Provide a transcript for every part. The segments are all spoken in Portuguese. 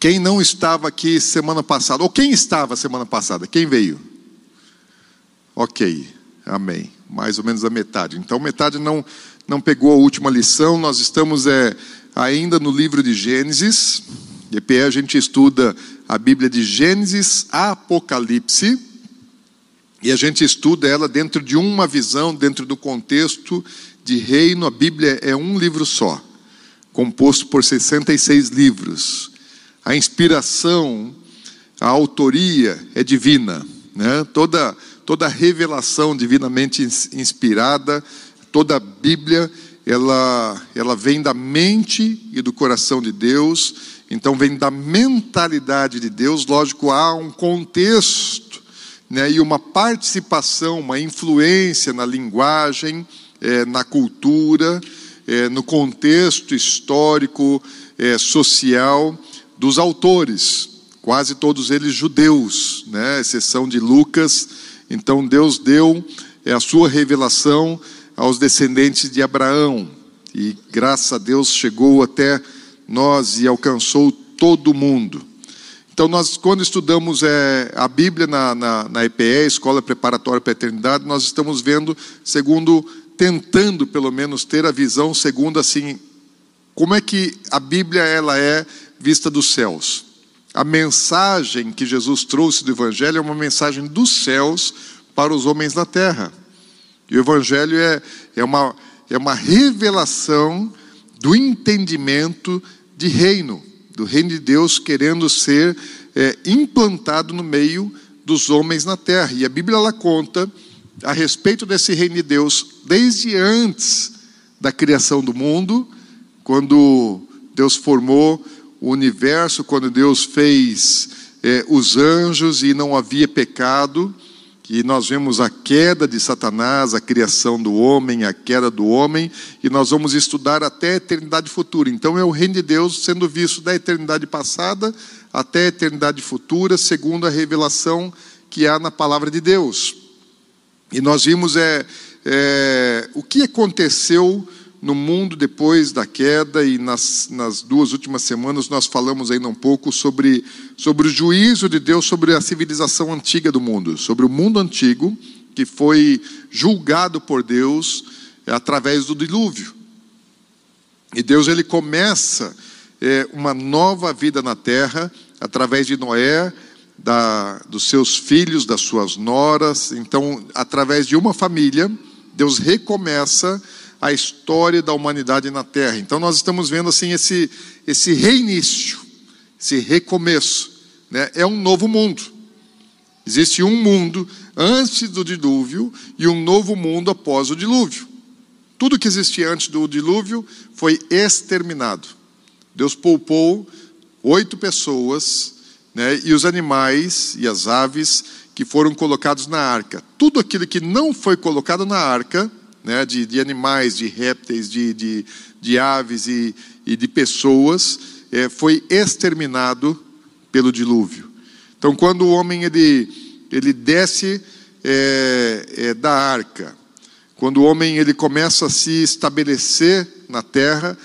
Quem não estava aqui semana passada, ou quem estava semana passada? Quem veio? Ok, amém. Mais ou menos a metade. Então, metade não, não pegou a última lição. Nós estamos é, ainda no livro de Gênesis. EPE a gente estuda a Bíblia de Gênesis a Apocalipse. E a gente estuda ela dentro de uma visão, dentro do contexto de reino. A Bíblia é um livro só, composto por 66 livros. A inspiração, a autoria é divina. Né? Toda, toda revelação divinamente inspirada, toda a Bíblia, ela, ela vem da mente e do coração de Deus, então vem da mentalidade de Deus. Lógico, há um contexto né, e uma participação, uma influência na linguagem, é, na cultura, é, no contexto histórico, é, social dos autores, quase todos eles judeus, né, exceção de Lucas. Então Deus deu é, a sua revelação aos descendentes de Abraão e graças a Deus chegou até nós e alcançou todo mundo. Então, nós, quando estudamos é, a Bíblia na, na, na EPE, Escola Preparatória para a Eternidade, nós estamos vendo, segundo, tentando pelo menos ter a visão, segundo assim, como é que a Bíblia ela é vista dos céus. A mensagem que Jesus trouxe do Evangelho é uma mensagem dos céus para os homens da terra. E o Evangelho é, é, uma, é uma revelação do entendimento de reino do reino de Deus querendo ser é, implantado no meio dos homens na terra. E a Bíblia ela conta a respeito desse reino de Deus desde antes da criação do mundo, quando Deus formou o universo, quando Deus fez é, os anjos e não havia pecado. E nós vemos a queda de Satanás, a criação do homem, a queda do homem, e nós vamos estudar até a eternidade futura. Então é o reino de Deus sendo visto da eternidade passada até a eternidade futura, segundo a revelação que há na palavra de Deus. E nós vimos é, é o que aconteceu no mundo depois da queda, e nas, nas duas últimas semanas nós falamos ainda um pouco sobre, sobre o juízo de Deus sobre a civilização antiga do mundo, sobre o mundo antigo que foi julgado por Deus através do dilúvio. E Deus ele começa é, uma nova vida na terra através de Noé, da, dos seus filhos, das suas noras. Então, através de uma família, Deus recomeça a história da humanidade na Terra. Então nós estamos vendo assim esse esse reinício, esse recomeço, né? É um novo mundo. Existe um mundo antes do dilúvio e um novo mundo após o dilúvio. Tudo que existia antes do dilúvio foi exterminado. Deus poupou oito pessoas, né, e os animais e as aves que foram colocados na arca. Tudo aquilo que não foi colocado na arca né, de, de, animais, de répteis, de, de, de aves e, e, de pessoas, é, foi exterminado pelo dilúvio. Então, quando o homem ele, ele desce é, é, da arca, quando o homem ele começa a se estabelecer na terra,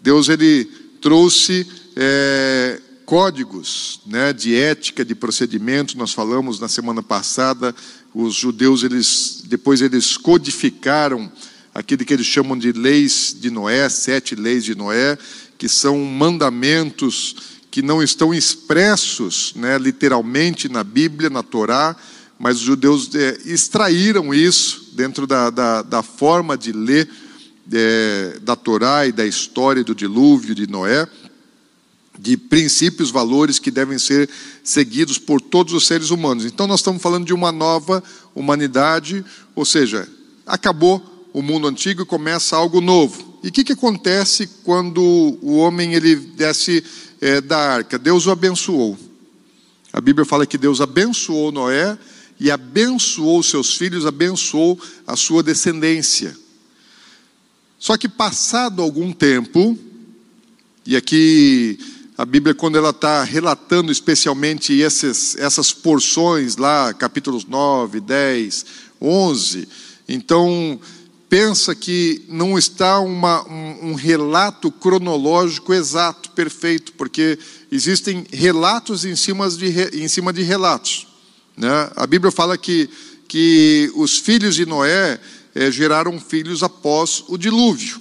Deus ele trouxe é, códigos né, de ética, de procedimento. Nós falamos na semana passada os judeus, eles, depois eles codificaram aquilo que eles chamam de leis de Noé, sete leis de Noé, que são mandamentos que não estão expressos né, literalmente na Bíblia, na Torá, mas os judeus é, extraíram isso dentro da, da, da forma de ler é, da Torá e da história do dilúvio de Noé de princípios, valores que devem ser seguidos por todos os seres humanos. Então, nós estamos falando de uma nova humanidade, ou seja, acabou o mundo antigo e começa algo novo. E o que, que acontece quando o homem ele desce é, da arca? Deus o abençoou. A Bíblia fala que Deus abençoou Noé e abençoou seus filhos, abençoou a sua descendência. Só que passado algum tempo, e aqui a Bíblia, quando ela está relatando especialmente esses, essas porções lá, capítulos 9, 10, 11, então, pensa que não está uma, um, um, relato cronológico exato, perfeito, porque existem relatos em cima de, em cima de relatos. Né? A Bíblia fala que, que os filhos de Noé é, geraram filhos após o dilúvio.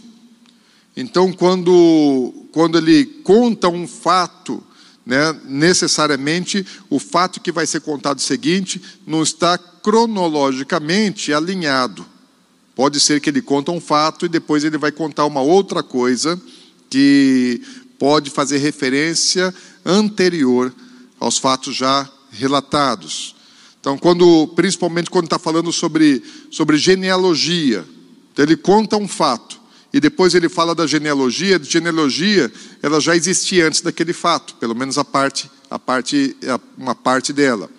Então, quando, quando ele conta um fato, né, necessariamente o fato que vai ser contado seguinte não está cronologicamente alinhado. Pode ser que ele conta um fato e depois ele vai contar uma outra coisa que pode fazer referência anterior aos fatos já relatados. Então, quando, principalmente quando está falando sobre, sobre genealogia, então ele conta um fato e depois ele fala da genealogia. A genealogia ela já existia antes daquele fato, pelo menos a parte, a parte, uma parte dela.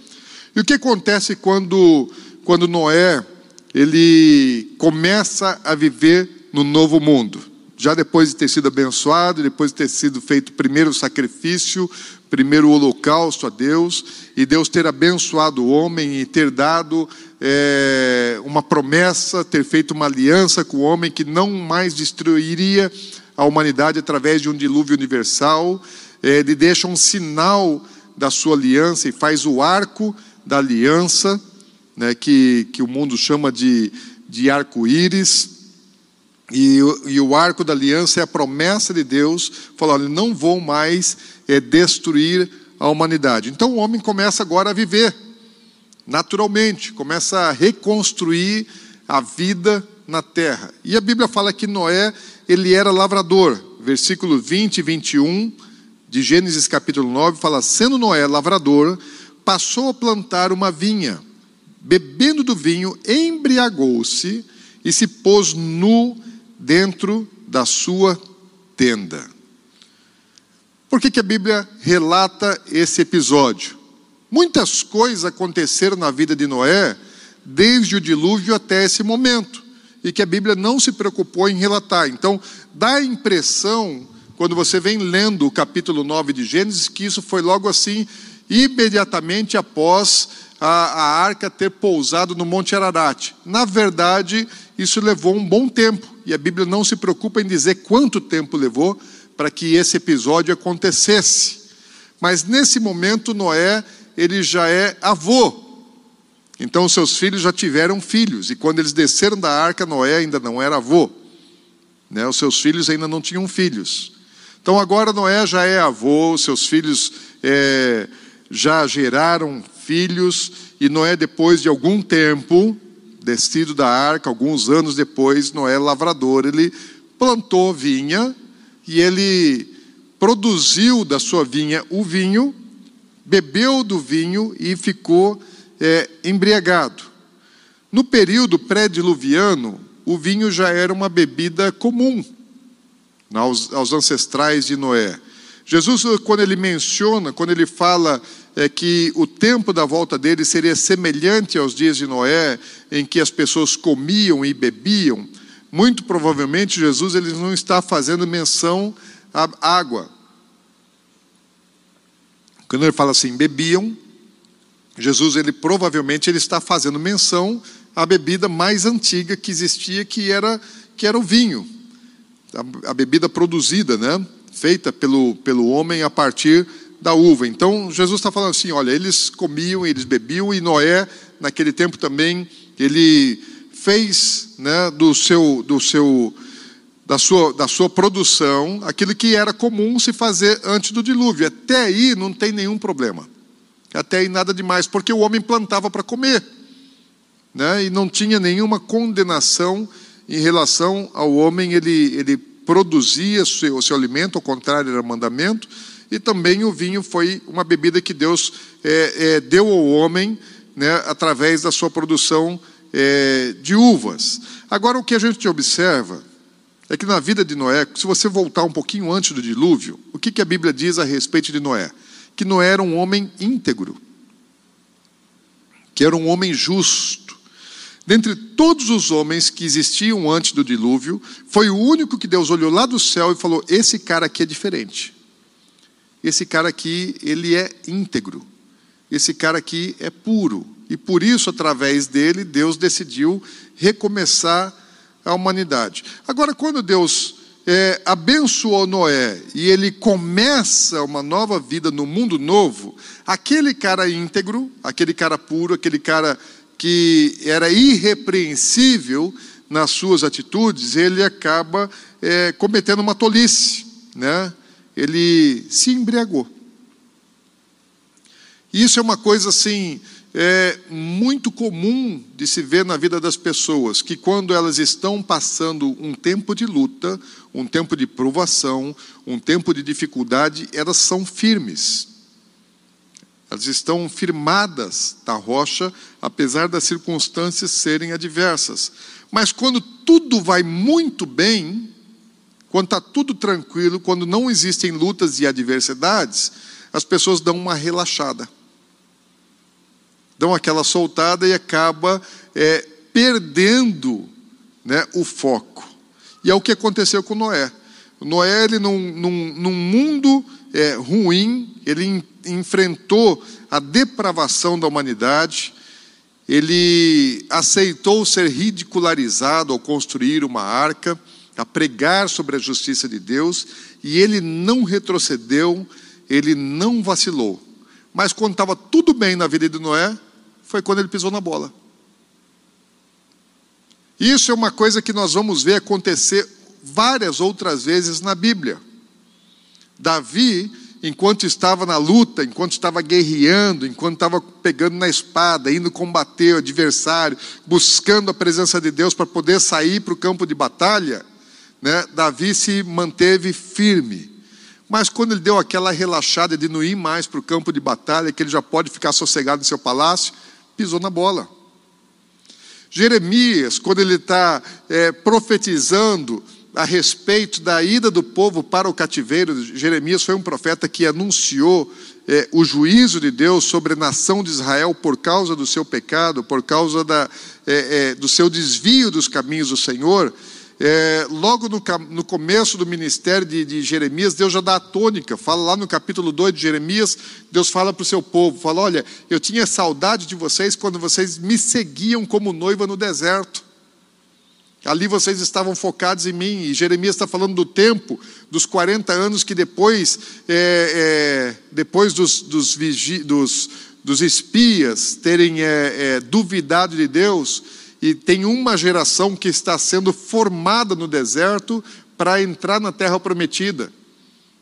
E o que acontece quando, quando Noé ele começa a viver no novo mundo? Já depois de ter sido abençoado, depois de ter sido feito o primeiro sacrifício, primeiro holocausto a Deus, e Deus ter abençoado o homem e ter dado é, uma promessa, ter feito uma aliança com o homem que não mais destruiria a humanidade através de um dilúvio universal. É, ele deixa um sinal da sua aliança e faz o arco da aliança, né, que, que o mundo chama de, de arco-íris. E, e, o arco da aliança é a promessa de Deus, falando: não vou mais é destruir a humanidade. Então o homem começa agora a viver naturalmente, começa a reconstruir a vida na terra. E a Bíblia fala que Noé, ele era lavrador. Versículo 20 e 21 de Gênesis capítulo 9 fala: "Sendo Noé lavrador, passou a plantar uma vinha, bebendo do vinho, embriagou-se e se pôs nu dentro da sua tenda." Por que, que a Bíblia relata esse episódio? Muitas coisas aconteceram na vida de Noé, desde o dilúvio até esse momento, e que a Bíblia não se preocupou em relatar. Então, dá a impressão, quando você vem lendo o capítulo 9 de Gênesis, que isso foi logo assim, imediatamente após a, a arca ter pousado no Monte Ararat. Na verdade, isso levou um bom tempo, e a Bíblia não se preocupa em dizer quanto tempo levou, para que esse episódio acontecesse. Mas nesse momento, Noé, ele já é avô. Então, seus filhos já tiveram filhos. E quando eles desceram da arca, Noé ainda não era avô. Né? Os seus filhos ainda não tinham filhos. Então, agora Noé já é avô, seus filhos é, já geraram filhos. E Noé, depois de algum tempo, descido da arca, alguns anos depois, Noé, lavrador, ele plantou vinha e ele produziu da sua vinha o vinho, bebeu do vinho e ficou é, embriagado. No período pré-diluviano, o vinho já era uma bebida comum aos, aos, ancestrais de Noé. Jesus, quando ele menciona, quando ele fala é, que o tempo da volta dele seria semelhante aos dias de Noé, em que as pessoas comiam e bebiam, muito provavelmente Jesus ele não está fazendo menção à água. Quando ele fala assim, bebiam, Jesus ele provavelmente ele está fazendo menção à bebida mais antiga que existia, que era que era o vinho, a, a bebida produzida, né, feita pelo pelo homem a partir da uva. Então Jesus está falando assim, olha, eles comiam, eles bebiam e Noé naquele tempo também ele fez né, do seu, do seu, da, sua, da sua produção aquilo que era comum se fazer antes do dilúvio. Até aí não tem nenhum problema. Até aí nada demais, porque o homem plantava para comer. Né, e não tinha nenhuma condenação em relação ao homem, ele, ele produzia o seu, seu alimento, ao contrário, era mandamento, e também o vinho foi uma bebida que Deus é, é, deu ao homem né, através da sua produção é, de uvas. Agora, o que a gente observa é que na vida de Noé, se você voltar um pouquinho antes do dilúvio, o que, que a Bíblia diz a respeito de Noé? Que Noé era um homem íntegro, que era um homem justo. Dentre todos os homens que existiam antes do dilúvio, foi o único que Deus olhou lá do céu e falou: Esse cara aqui é diferente. Esse cara aqui, ele é íntegro. Esse cara aqui é puro. E por isso, através dele, Deus decidiu recomeçar a humanidade. Agora, quando Deus é, abençoou Noé e ele começa uma nova vida no mundo novo, aquele cara íntegro, aquele cara puro, aquele cara que era irrepreensível nas suas atitudes, ele acaba é, cometendo uma tolice, né? Ele se embriagou. Isso é uma coisa assim é muito comum de se ver na vida das pessoas, que quando elas estão passando um tempo de luta, um tempo de provação, um tempo de dificuldade, elas são firmes. Elas estão firmadas na rocha, apesar das circunstâncias serem adversas. Mas quando tudo vai muito bem, quando está tudo tranquilo, quando não existem lutas e adversidades, as pessoas dão uma relaxada dão aquela soltada e acaba é, perdendo né, o foco. E é o que aconteceu com Noé. Noé, ele, num, num, num mundo é, ruim, ele enfrentou a depravação da humanidade, ele aceitou ser ridicularizado ao construir uma arca, a pregar sobre a justiça de Deus, e ele não retrocedeu, ele não vacilou. Mas quando estava tudo bem na vida de Noé, foi quando ele pisou na bola. Isso é uma coisa que nós vamos ver acontecer várias outras vezes na Bíblia. Davi, enquanto estava na luta, enquanto estava guerreando, enquanto estava pegando na espada, indo combater o adversário, buscando a presença de Deus para poder sair para o campo de batalha, né, Davi se manteve firme. Mas quando ele deu aquela relaxada de não ir mais para o campo de batalha, que ele já pode ficar sossegado no seu palácio, pisou na bola. Jeremias, quando ele está é, profetizando a respeito da ida do povo para o cativeiro, Jeremias foi um profeta que anunciou é, o juízo de Deus sobre a nação de Israel por causa do seu pecado, por causa da, é, é do seu desvio dos caminhos do Senhor. É, logo no, no, começo do ministério de, de, Jeremias, Deus já dá a tônica. Fala lá no capítulo 2 de Jeremias, Deus fala para o seu povo: fala, olha, eu tinha saudade de vocês quando vocês me seguiam como noiva no deserto. Ali vocês estavam focados em mim. E Jeremias está falando do tempo, dos 40 anos que depois, é, é, depois dos, dos, dos, dos, espias terem é, é duvidado de Deus e tem uma geração que está sendo formada no deserto para entrar na terra prometida.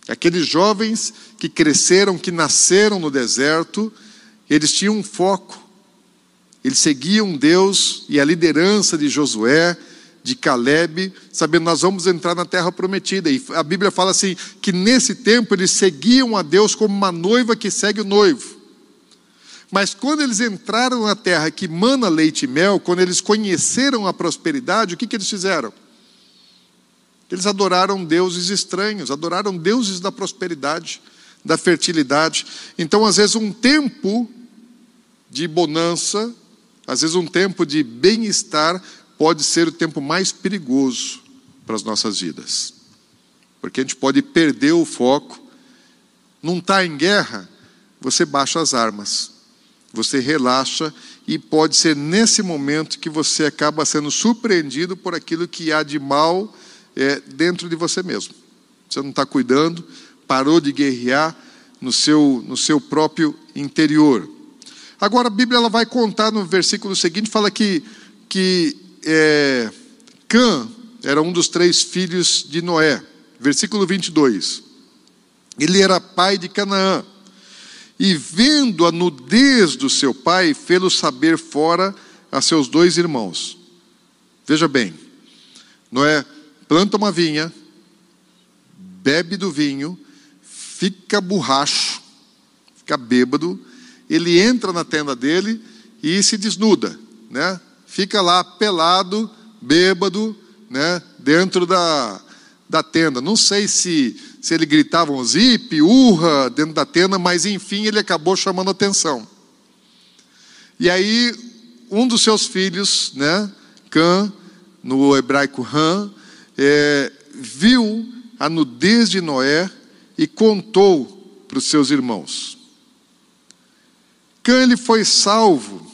Aqueles jovens que cresceram, que nasceram no deserto, eles tinham um foco. Eles seguiam Deus e a liderança de Josué, de Caleb, sabendo nós vamos entrar na terra prometida. E a Bíblia fala assim que nesse tempo eles seguiam a Deus como uma noiva que segue o noivo. Mas quando eles entraram na terra que mana leite e mel, quando eles conheceram a prosperidade, o que, que eles fizeram? Eles adoraram deuses estranhos, adoraram deuses da prosperidade, da fertilidade. Então, às vezes, um tempo de bonança, às vezes, um tempo de bem-estar, pode ser o tempo mais perigoso para as nossas vidas. Porque a gente pode perder o foco. Não está em guerra, você baixa as armas você relaxa e pode ser nesse momento que você acaba sendo surpreendido por aquilo que há de mal é, dentro de você mesmo. Você não está cuidando, parou de guerrear no seu, no seu próprio interior. Agora a Bíblia ela vai contar no versículo seguinte, fala que, que é, Cã era um dos três filhos de Noé. Versículo 22. Ele era pai de Canaã e vendo a nudez do seu pai, fê-lo saber fora a seus dois irmãos. Veja bem, Noé planta uma vinha, bebe do vinho, fica borracho, fica bêbado, ele entra na tenda dele e se desnuda, né? Fica lá pelado, bêbado, né? Dentro da, da tenda. Não sei se se ele gritava um zip, urra dentro da tenda, mas enfim ele acabou chamando atenção. E aí um dos seus filhos, né, Cã, no hebraico Ram, é, viu a nudez de Noé e contou para os seus irmãos. Cã ele foi salvo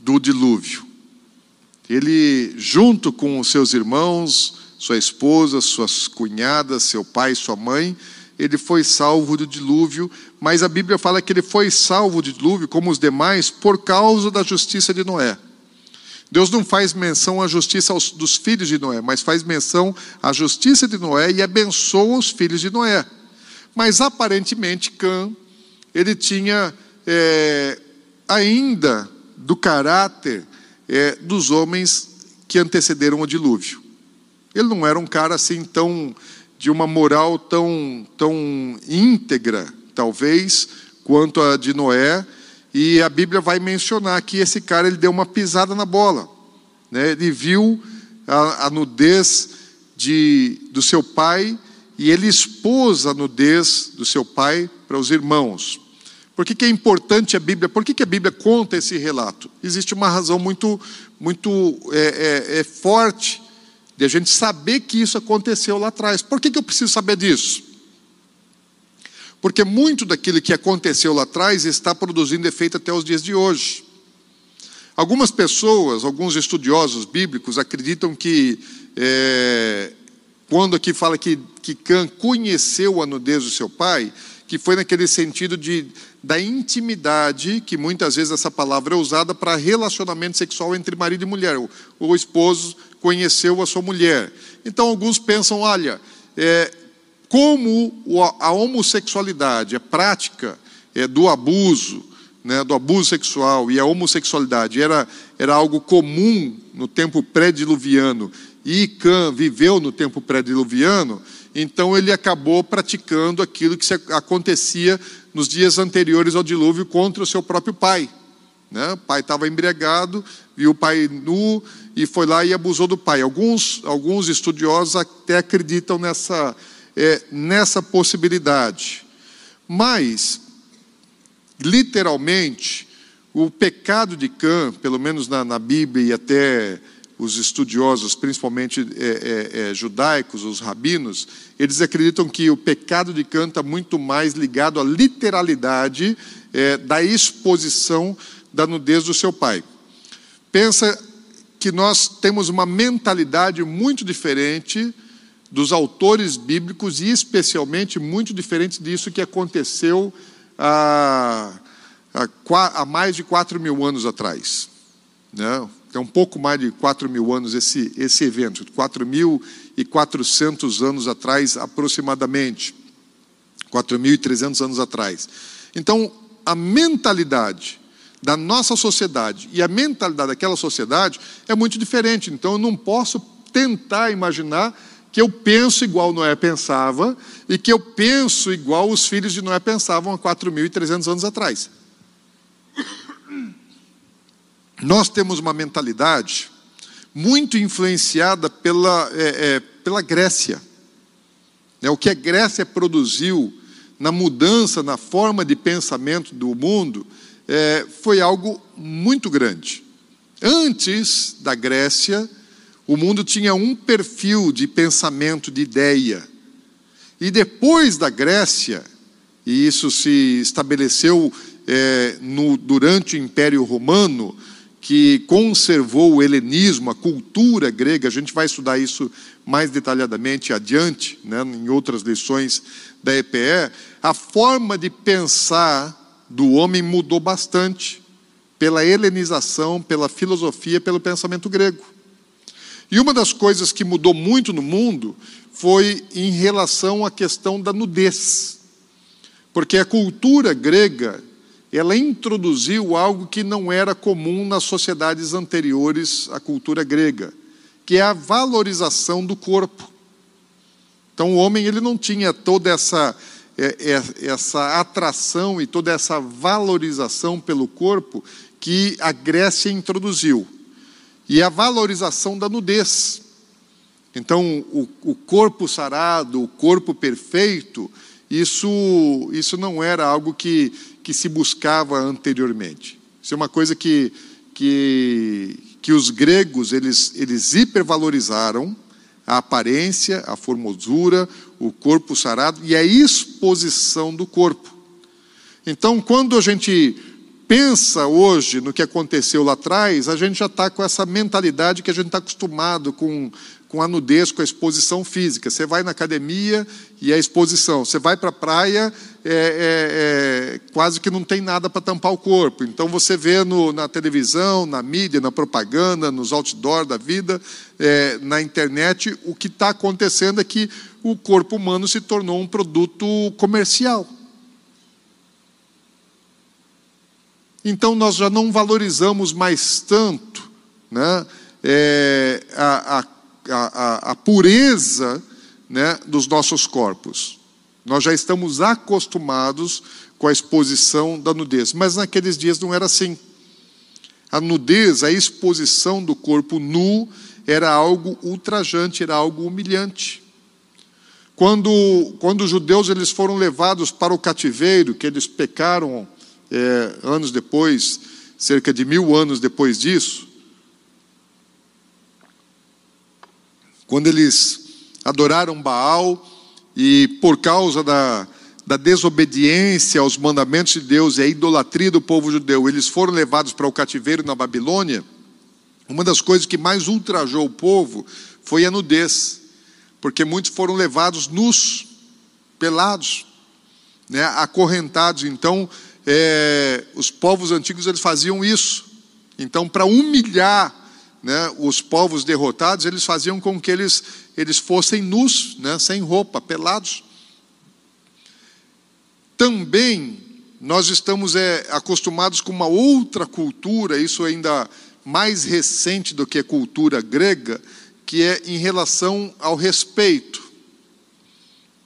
do dilúvio. Ele, junto com os seus irmãos, sua esposa, suas cunhadas, seu pai sua mãe, ele foi salvo do dilúvio, mas a Bíblia fala que ele foi salvo do dilúvio, como os demais, por causa da justiça de Noé. Deus não faz menção à justiça dos filhos de Noé, mas faz menção à justiça de Noé e abençoa os filhos de Noé. Mas aparentemente Cã, ele tinha é, ainda do caráter é, dos homens que antecederam o dilúvio. Ele não era um cara assim tão de uma moral tão tão íntegra, talvez, quanto a de Noé. E a Bíblia vai mencionar que esse cara ele deu uma pisada na bola, né? Ele viu a, a nudez de, do seu pai e ele expôs a nudez do seu pai para os irmãos. Por que, que é importante a Bíblia? Por que, que a Bíblia conta esse relato? Existe uma razão muito, muito é, é, é forte de a gente saber que isso aconteceu lá atrás. Por que, que eu preciso saber disso? Porque muito daquilo que aconteceu lá atrás está produzindo efeito até os dias de hoje. Algumas pessoas, alguns estudiosos bíblicos, acreditam que, é, quando aqui fala que, que Cã conheceu a nudez do seu pai, que foi naquele sentido de, da intimidade, que muitas vezes essa palavra é usada para relacionamento sexual entre marido e mulher. O, o esposo conheceu a sua mulher. Então, alguns pensam: olha, é, como a homossexualidade, a prática é, do abuso, né, do abuso sexual e a homossexualidade era, era algo comum no tempo pré-diluviano e Cã viveu no tempo pré-diluviano, então ele acabou praticando aquilo que acontecia nos dias anteriores ao dilúvio contra o seu próprio pai. Né? O pai estava embriagado, viu o pai nu e foi lá e abusou do pai. Alguns, alguns estudiosos até acreditam nessa, é, nessa possibilidade. Mas, literalmente, o pecado de Cã, pelo menos na, na Bíblia e até os estudiosos, principalmente é, é, é, judaicos, os rabinos, eles acreditam que o pecado de Cã está muito mais ligado à literalidade é, da exposição da nudez do seu pai. Pensa que nós temos uma mentalidade muito diferente dos autores bíblicos e especialmente muito diferente disso que aconteceu há, há, há mais de 4 mil anos atrás. Né? é um pouco mais de 4 mil anos esse, esse evento, 4.400 anos atrás aproximadamente, 4.300 anos atrás. Então, a mentalidade da nossa sociedade e a mentalidade daquela sociedade é muito diferente. Então, eu não posso tentar imaginar que eu penso igual Noé pensava e que eu penso igual os filhos de Noé pensavam há 4.300 anos atrás. Nós temos uma mentalidade muito influenciada pela, é, é, pela Grécia. É, o que a Grécia produziu na mudança na forma de pensamento do mundo é, foi algo muito grande. Antes da Grécia, o mundo tinha um perfil de pensamento, de ideia. E depois da Grécia, e isso se estabeleceu é, no, durante o Império Romano, que conservou o helenismo, a cultura grega, a gente vai estudar isso mais detalhadamente adiante, né, em outras lições da EPE, a forma de pensar do homem mudou bastante pela helenização, pela filosofia, pelo pensamento grego. E uma das coisas que mudou muito no mundo foi em relação à questão da nudez. Porque a cultura grega ela introduziu algo que não era comum nas sociedades anteriores à cultura grega, que é a valorização do corpo. Então o homem ele não tinha toda essa essa atração e toda essa valorização pelo corpo que a Grécia introduziu. E a valorização da nudez. Então, o, o corpo sarado, o corpo perfeito, isso, isso não era algo que, que se buscava anteriormente. Isso é uma coisa que, que, que os gregos eles, eles hipervalorizaram a aparência, a formosura, o corpo sarado e a exposição do corpo. Então, quando a gente pensa hoje no que aconteceu lá atrás, a gente já está com essa mentalidade que a gente está acostumado com, com a nudez, com a exposição física. Você vai na academia e é exposição. Você vai para a praia, é, é, é, quase que não tem nada para tampar o corpo. Então você vê no, na televisão, na mídia, na propaganda, nos outdoors da vida, é, na internet, o que está acontecendo é que o corpo humano se tornou um produto comercial. Então nós já não valorizamos mais tanto né, é, a, a a, a pureza né, dos nossos corpos. Nós já estamos acostumados com a exposição da nudez, mas naqueles dias não era assim. A nudez, a exposição do corpo nu, era algo ultrajante, era algo humilhante. Quando, quando os judeus eles foram levados para o cativeiro, que eles pecaram é, anos depois, cerca de mil anos depois disso, quando eles adoraram Baal e por causa da, da desobediência aos mandamentos de Deus e a idolatria do povo judeu, eles foram levados para o cativeiro na Babilônia. Uma das coisas que mais ultrajou o povo foi a nudez, porque muitos foram levados nus, pelados, né, acorrentados. Então, é, os povos antigos eles faziam isso. Então, para humilhar né, os povos derrotados, eles faziam com que eles, eles fossem nus, né, sem roupa, pelados. Também nós estamos é, acostumados com uma outra cultura, isso ainda mais recente do que a cultura grega, que é em relação ao respeito.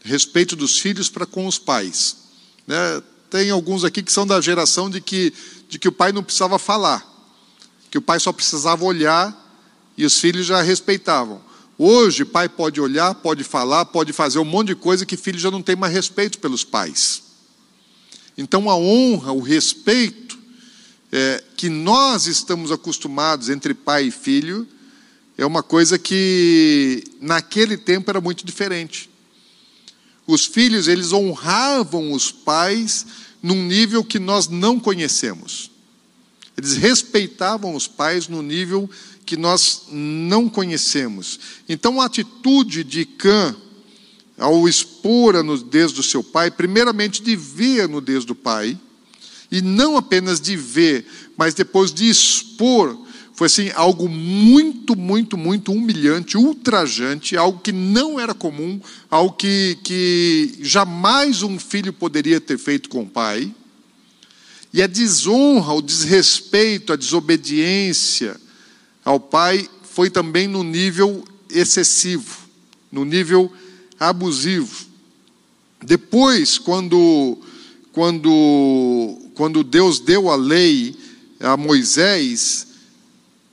Respeito dos filhos para com os pais. Né? Tem alguns aqui que são da geração de que, de que o pai não precisava falar que o pai só precisava olhar e os filhos já respeitavam. Hoje, pai pode olhar, pode falar, pode fazer um monte de coisa que filho já não tem mais respeito pelos pais. Então, a honra, o respeito é, que nós estamos acostumados entre pai e filho é uma coisa que naquele tempo era muito diferente. Os filhos, eles honravam os pais num nível que nós não conhecemos. Eles respeitavam os pais no nível que nós não conhecemos. Então, a atitude de Cã, ao expor a nudez do seu pai, primeiramente de ver a nudez do pai, e não apenas de ver, mas depois de expor, foi assim algo muito, muito, muito humilhante, ultrajante, algo que não era comum, algo que, que jamais um filho poderia ter feito com o pai. E a desonra, o desrespeito, a desobediência ao pai foi também no nível excessivo, no nível abusivo. Depois, quando, quando, quando Deus deu a lei a Moisés,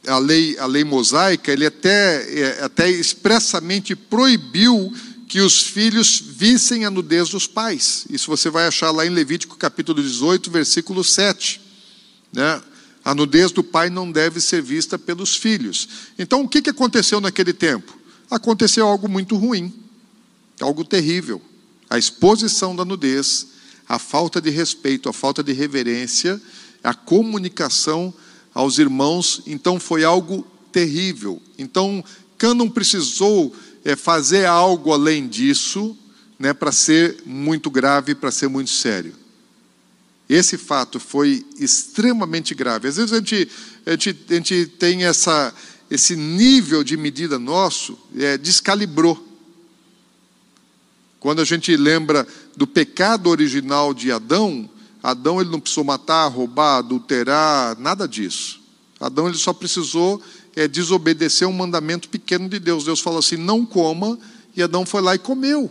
a lei, a lei mosaica, ele até, é, até expressamente proibiu que os filhos vissem a nudez dos pais. Isso você vai achar lá em Levítico capítulo 18, versículo 7. Né? A nudez do pai não deve ser vista pelos filhos. Então, o que aconteceu naquele tempo? Aconteceu algo muito ruim, algo terrível. A exposição da nudez, a falta de respeito, a falta de reverência, a comunicação aos irmãos, então foi algo terrível. Então, Cânon precisou é, fazer algo além disso, né, para ser muito grave, para ser muito sério. Esse fato foi extremamente grave. Às vezes a gente, a gente, a gente tem essa, esse nível de medida nosso, é, descalibrou. Quando a gente lembra do pecado original de Adão, Adão ele não precisou matar, roubar, adulterar, nada disso. Adão ele só precisou é, desobedecer um mandamento pequeno de Deus. Deus falou assim: não coma, e Adão foi lá e comeu.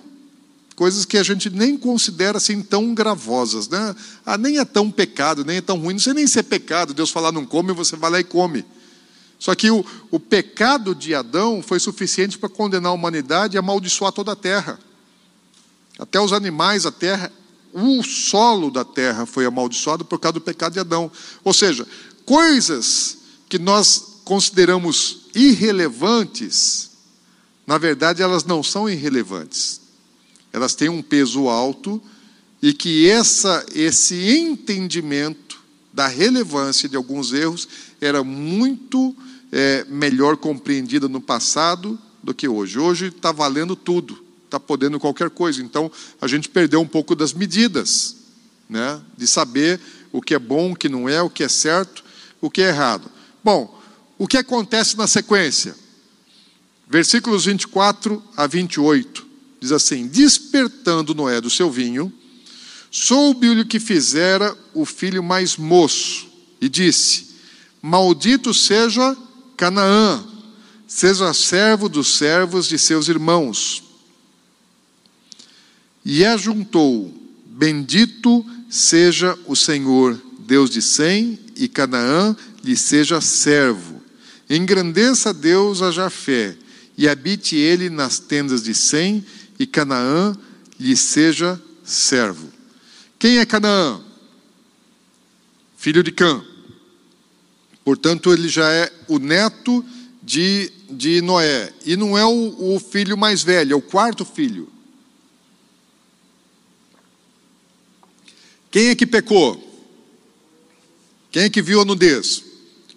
Coisas que a gente nem considera assim tão gravosas, né? Ah, nem é tão pecado, nem é tão ruim, não sei nem se é pecado. Deus falar não come, você vai lá e come. Só que o, o pecado de Adão foi suficiente para condenar a humanidade e amaldiçoar toda a terra. Até os animais, a terra, o solo da terra foi amaldiçoado por causa do pecado de Adão. Ou seja, coisas que nós consideramos irrelevantes, na verdade elas não são irrelevantes. Elas têm um peso alto e que essa, esse entendimento da relevância de alguns erros era muito é, melhor compreendida no passado do que hoje. Hoje está valendo tudo, está podendo qualquer coisa. Então a gente perdeu um pouco das medidas, né? de saber o que é bom, o que não é, o que é certo, o que é errado. Bom, o que acontece na sequência? Versículos 24 a 28 diz assim: Despertando Noé do seu vinho, soube-lhe o que fizera o filho mais moço, e disse: Maldito seja Canaã, seja servo dos servos de seus irmãos. E ajuntou: Bendito seja o Senhor, Deus de Sem, e Canaã lhe seja servo. Engrandeça Deus a Jafé, e habite ele nas tendas de Sem, e Canaã lhe seja servo. Quem é Canaã? Filho de Cã. Portanto, ele já é o neto de, de Noé. E não é o, o filho mais velho, é o quarto filho. Quem é que pecou? Quem é que viu a nudez?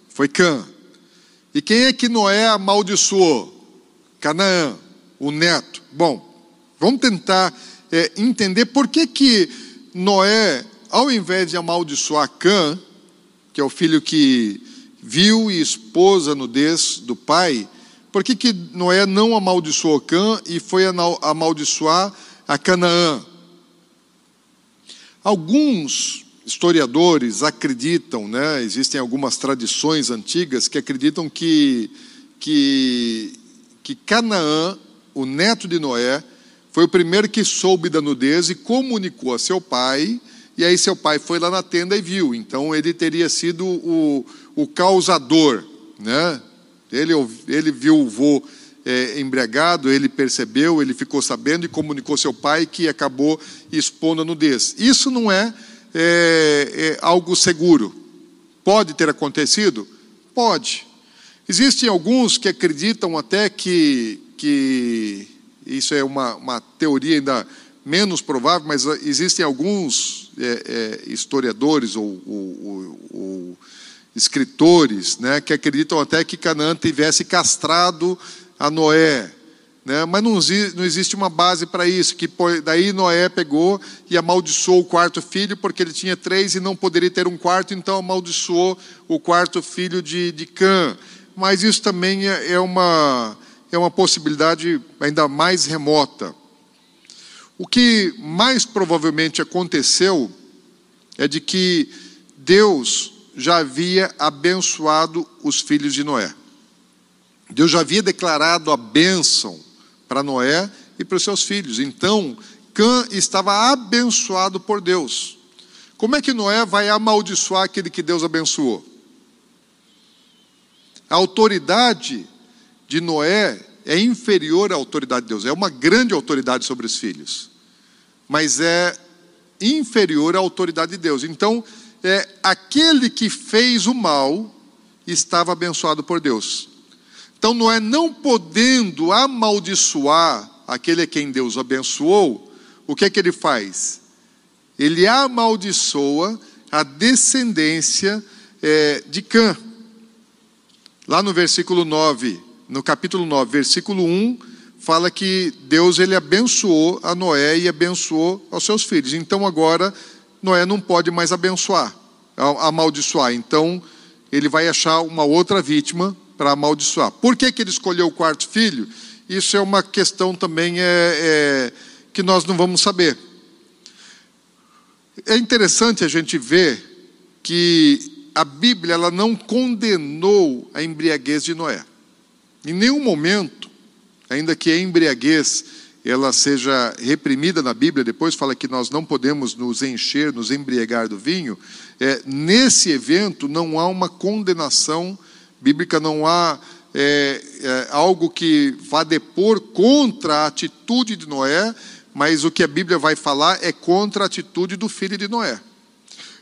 Foi Cã. E quem é que Noé amaldiçoou? Canaã, o neto. Bom, vamos tentar é, entender por que que Noé, ao invés de amaldiçoar Cã, que é o filho que viu e expôs a nudez do pai, por que, que Noé não amaldiçoou Cã e foi amaldiçoar a Canaã? Alguns historiadores acreditam, né, existem algumas tradições antigas que acreditam que, que, que Canaã, o neto de Noé, foi o primeiro que soube da nudez e comunicou a seu pai, e aí seu pai foi lá na tenda e viu. Então ele teria sido o, o causador, né? Ele, ele viu o vô é, embriagado, ele percebeu, ele ficou sabendo e comunicou seu pai que acabou expondo a nudez. Isso não é, é, é algo seguro. Pode ter acontecido? Pode. Existem alguns que acreditam até que, que isso é uma, uma teoria ainda menos provável, mas existem alguns é, é, historiadores ou, ou, ou, escritores né, que acreditam até que Canaã tivesse castrado a Noé. Né, mas não, não existe uma base para isso, que daí Noé pegou e amaldiçoou o quarto filho, porque ele tinha três e não poderia ter um quarto, então amaldiçoou o quarto filho de, de Cã. Mas isso também é, é uma é uma possibilidade ainda mais remota. O que mais provavelmente aconteceu é de que Deus já havia abençoado os filhos de Noé. Deus já havia declarado a bênção para Noé e para os seus filhos. Então, Cã estava abençoado por Deus. Como é que Noé vai amaldiçoar aquele que Deus abençoou? A autoridade de Noé é inferior à autoridade de Deus, é uma grande autoridade sobre os filhos, mas é inferior à autoridade de Deus. Então, é aquele que fez o mal estava abençoado por Deus. Então, Noé não podendo amaldiçoar aquele a quem Deus abençoou, o que é que ele faz? Ele amaldiçoa a descendência é, de Cã. Lá no versículo 9, no capítulo 9, versículo 1, fala que Deus ele abençoou a Noé e abençoou aos seus filhos. Então agora Noé não pode mais abençoar, amaldiçoar. Então ele vai achar uma outra vítima para amaldiçoar. Por que, que ele escolheu o quarto filho? Isso é uma questão também é, é, que nós não vamos saber. É interessante a gente ver que a Bíblia ela não condenou a embriaguez de Noé. Em nenhum momento, ainda que a embriaguez ela seja reprimida na Bíblia, depois fala que nós não podemos nos encher, nos embriagar do vinho, é, nesse evento não há uma condenação bíblica, não há é, é, algo que vá depor contra a atitude de Noé, mas o que a Bíblia vai falar é contra a atitude do filho de Noé.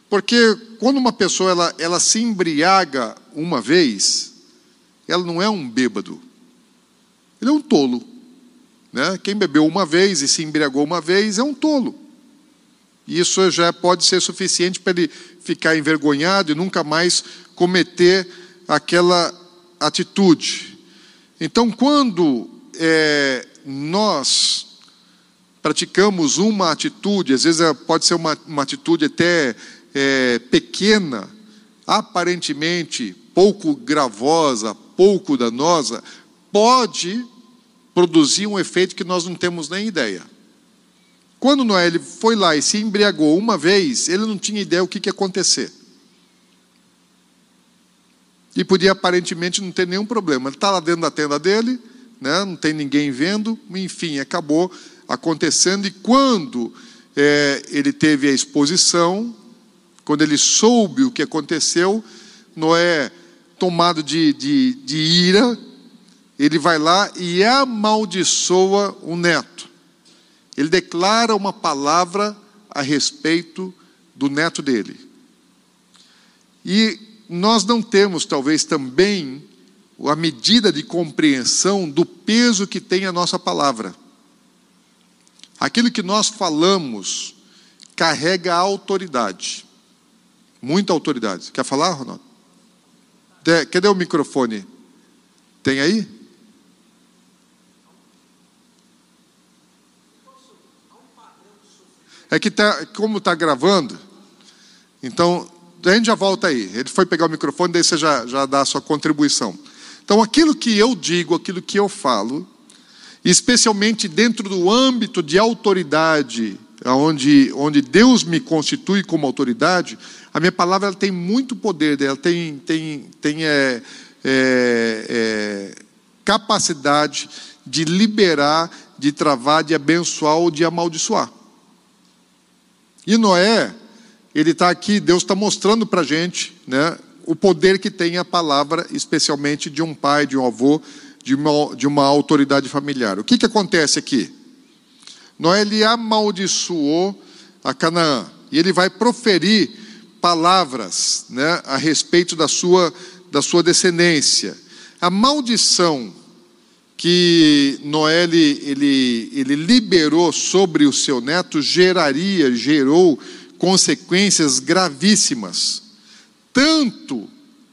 Porque quando uma pessoa ela, ela se embriaga uma vez, ela não é um bêbado. Ele é um tolo. Né? Quem bebeu uma vez e se embriagou uma vez é um tolo. E isso já pode ser suficiente para ele ficar envergonhado e nunca mais cometer aquela atitude. Então, quando é, nós praticamos uma atitude, às vezes pode ser uma, uma atitude até é, pequena, aparentemente pouco gravosa, pouco danosa, pode produzir um efeito que nós não temos nem ideia. Quando Noé ele foi lá e se embriagou uma vez, ele não tinha ideia o que, que ia acontecer. E podia aparentemente não ter nenhum problema. Ele está lá dentro da tenda dele, né, não tem ninguém vendo, enfim, acabou acontecendo. E quando é, ele teve a exposição, quando ele soube o que aconteceu, Noé, tomado de, de, de ira, ele vai lá e amaldiçoa o neto. Ele declara uma palavra a respeito do neto dele. E nós não temos, talvez, também a medida de compreensão do peso que tem a nossa palavra. Aquilo que nós falamos carrega autoridade. Muita autoridade. Quer falar, Ronaldo? Cadê o microfone? Tem aí? É que tá, como está gravando, então a gente já volta aí. Ele foi pegar o microfone, daí você já, já dá a sua contribuição. Então, aquilo que eu digo, aquilo que eu falo, especialmente dentro do âmbito de autoridade onde, onde Deus me constitui como autoridade, a minha palavra tem muito poder, ela tem, tem, tem é, é, é, capacidade de liberar, de travar, de abençoar ou de amaldiçoar. E Noé, ele está aqui, Deus está mostrando para a gente né, o poder que tem a palavra, especialmente de um pai, de um avô, de uma, de uma autoridade familiar. O que, que acontece aqui? Noé ele amaldiçoou a Canaã e ele vai proferir palavras né, a respeito da sua, da sua descendência. A maldição que Noé ele, ele, ele liberou sobre o seu neto geraria, gerou consequências gravíssimas, tanto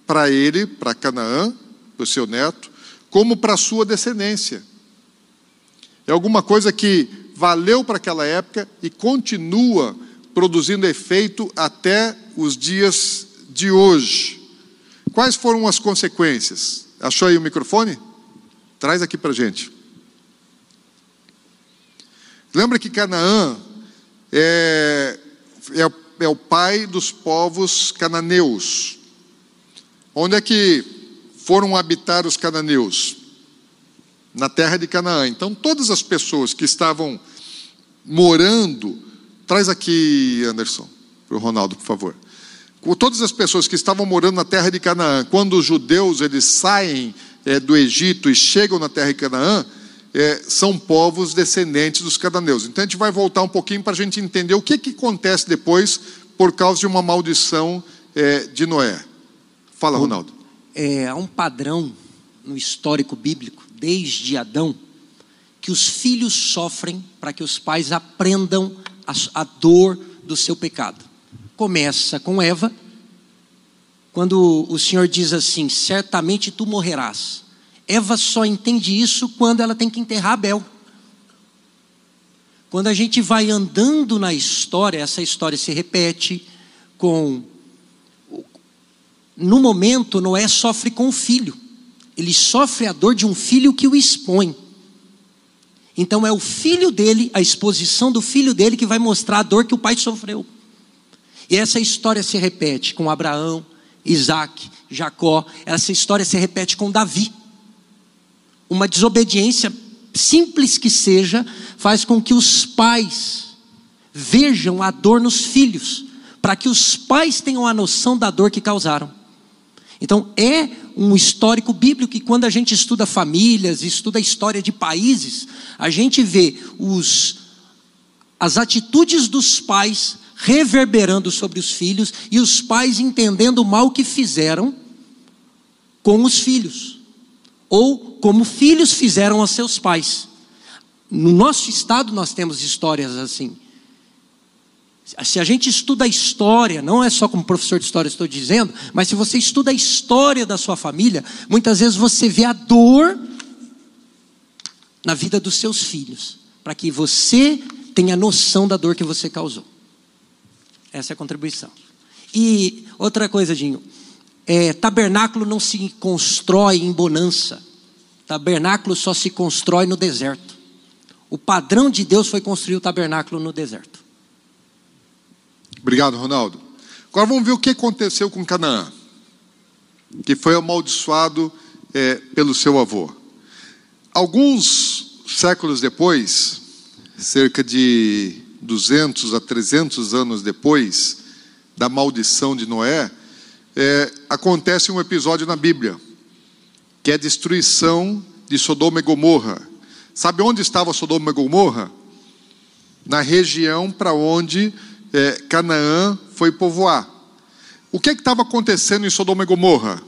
para ele, para Canaã, para o seu neto, como para a sua descendência. É alguma coisa que valeu para aquela época e continua produzindo efeito até os dias de hoje. Quais foram as consequências? Achou aí o microfone? Traz aqui para gente. Lembra que Canaã é, é, é o pai dos povos cananeus. Onde é que foram habitar os cananeus? Na terra de Canaã. Então, todas as pessoas que estavam morando, traz aqui, Anderson, para o Ronaldo, por favor. Todas as pessoas que estavam morando na terra de Canaã, quando os judeus eles saem é, do Egito e chegam na terra de Canaã, é, são povos descendentes dos cananeus. Então a gente vai voltar um pouquinho para a gente entender o que, que acontece depois por causa de uma maldição é, de Noé. Fala, Ronaldo. É, há um padrão no histórico bíblico, desde Adão, que os filhos sofrem para que os pais aprendam a, a dor do seu pecado. Começa com Eva, quando o Senhor diz assim: certamente tu morrerás. Eva só entende isso quando ela tem que enterrar Abel. Quando a gente vai andando na história, essa história se repete com. No momento, Noé sofre com o filho. Ele sofre a dor de um filho que o expõe. Então é o filho dele, a exposição do filho dele, que vai mostrar a dor que o pai sofreu. E essa história se repete com Abraão, Isaac, Jacó. Essa história se repete com Davi. Uma desobediência, simples que seja, faz com que os pais vejam a dor nos filhos, para que os pais tenham a noção da dor que causaram. Então, é um histórico bíblico que, quando a gente estuda famílias, estuda a história de países, a gente vê os, as atitudes dos pais reverberando sobre os filhos e os pais entendendo o mal que fizeram com os filhos, ou como filhos fizeram aos seus pais. No nosso estado, nós temos histórias assim. Se a gente estuda a história, não é só como professor de história estou dizendo, mas se você estuda a história da sua família, muitas vezes você vê a dor na vida dos seus filhos, para que você tenha noção da dor que você causou. Essa é a contribuição. E outra coisa, Dinho, é, tabernáculo não se constrói em bonança, tabernáculo só se constrói no deserto. O padrão de Deus foi construir o tabernáculo no deserto. Obrigado, Ronaldo. Agora vamos ver o que aconteceu com Canaã, que foi amaldiçoado é, pelo seu avô. Alguns séculos depois, cerca de 200 a 300 anos depois da maldição de Noé, é, acontece um episódio na Bíblia, que é a destruição de Sodoma e Gomorra. Sabe onde estava Sodoma e Gomorra? Na região para onde é, Canaã foi povoar. O que é estava acontecendo em Sodoma e Gomorra?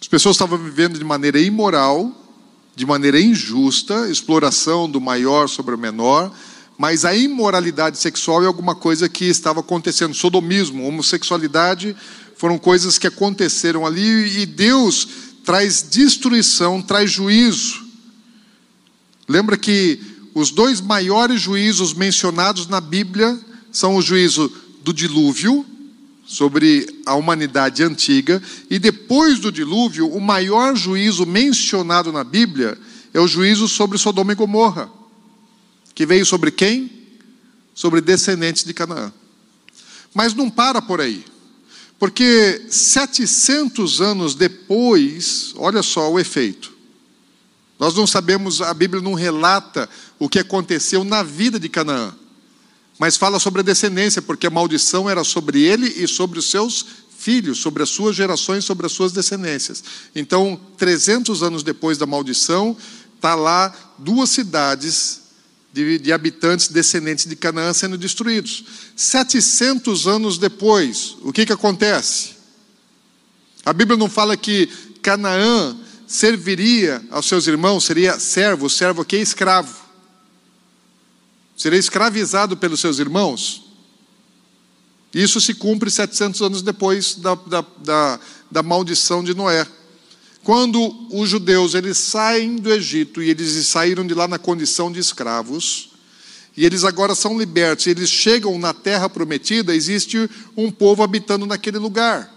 As pessoas estavam vivendo de maneira imoral, de maneira injusta, exploração do maior sobre o menor, mas a imoralidade sexual é alguma coisa que estava acontecendo. Sodomismo, homossexualidade foram coisas que aconteceram ali e Deus traz destruição, traz juízo. Lembra que os dois maiores juízos mencionados na Bíblia são o juízo do dilúvio, sobre a humanidade antiga, e depois do dilúvio, o maior juízo mencionado na Bíblia é o juízo sobre Sodoma e Gomorra, que veio sobre quem? Sobre descendentes de Canaã. Mas não para por aí, porque 700 anos depois, olha só o efeito. Nós não sabemos, a Bíblia não relata o que aconteceu na vida de Canaã, mas fala sobre a descendência, porque a maldição era sobre ele e sobre os seus filhos, sobre as suas gerações, sobre as suas descendências. Então, 300 anos depois da maldição, está lá duas cidades de, de, habitantes descendentes de Canaã sendo destruídos. 700 anos depois, o que, que acontece? A Bíblia não fala que Canaã serviria aos seus irmãos, seria servo, servo aqui é escravo. Seria escravizado pelos seus irmãos. Isso se cumpre 700 anos depois da, da, da, da maldição de Noé. Quando os judeus eles saem do Egito e eles saíram de lá na condição de escravos, e eles agora são libertos, eles chegam na terra prometida, existe um povo habitando naquele lugar.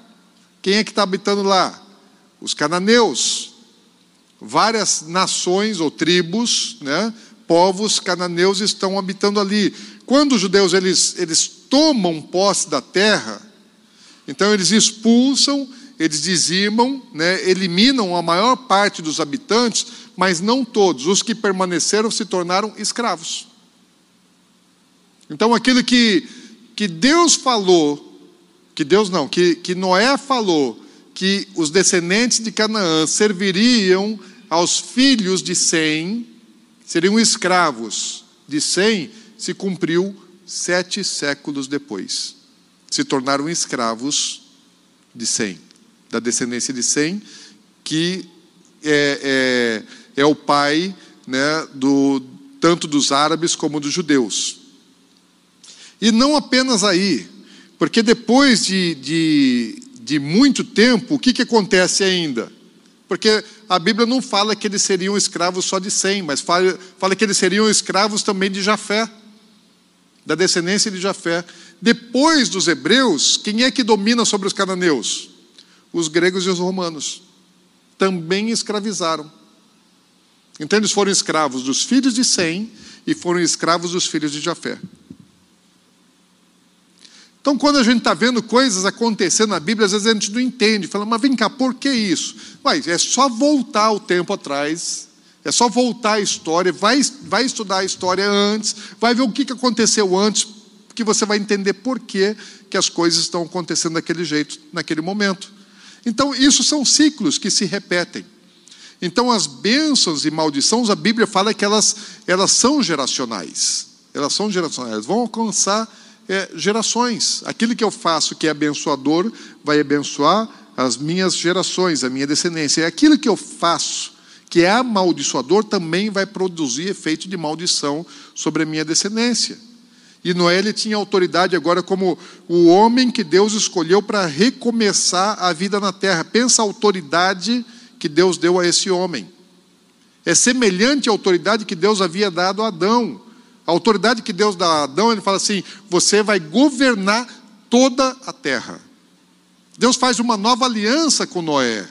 Quem é que está habitando lá? Os cananeus. Várias nações ou tribos, né, povos cananeus estão habitando ali. Quando os judeus eles, eles tomam posse da terra, então eles expulsam, eles dizimam, né, eliminam a maior parte dos habitantes, mas não todos. Os que permaneceram se tornaram escravos. Então aquilo que, que Deus falou, que Deus não, que, que Noé falou, que os descendentes de Canaã serviriam aos filhos de Sem, seriam escravos de Sem, se cumpriu sete séculos depois. Se tornaram escravos de Sem, da descendência de Sem, que é, é, é o pai né, do, tanto dos árabes como dos judeus. E não apenas aí, porque depois de, de, de muito tempo, o que, que acontece ainda? Porque a Bíblia não fala que eles seriam escravos só de Sem, mas fala, fala que eles seriam escravos também de Jafé, da descendência de Jafé. Depois dos hebreus, quem é que domina sobre os cananeus? Os gregos e os romanos. Também escravizaram. Então eles foram escravos dos filhos de Sem e foram escravos dos filhos de Jafé. Então, quando a gente está vendo coisas acontecendo na Bíblia, às vezes a gente não entende, fala, mas vem cá, por que isso? Uai, é só voltar o tempo atrás, é só voltar a história, vai, vai estudar a história antes, vai ver o que aconteceu antes, que você vai entender por que, que as coisas estão acontecendo daquele jeito, naquele momento. Então, isso são ciclos que se repetem. Então, as bênçãos e maldições, a Bíblia fala que elas, elas são geracionais. Elas são geracionais, elas vão alcançar é, gerações. Aquilo que eu faço que é abençoador vai abençoar as minhas gerações, a minha descendência. E aquilo que eu faço que é amaldiçoador também vai produzir efeito de maldição sobre a minha descendência. E Noé ele tinha autoridade agora como o homem que Deus escolheu para recomeçar a vida na terra. Pensa a autoridade que Deus deu a esse homem. É semelhante à autoridade que Deus havia dado a Adão. A autoridade que Deus dá a Adão, ele fala assim: você vai governar toda a terra. Deus faz uma nova aliança com Noé.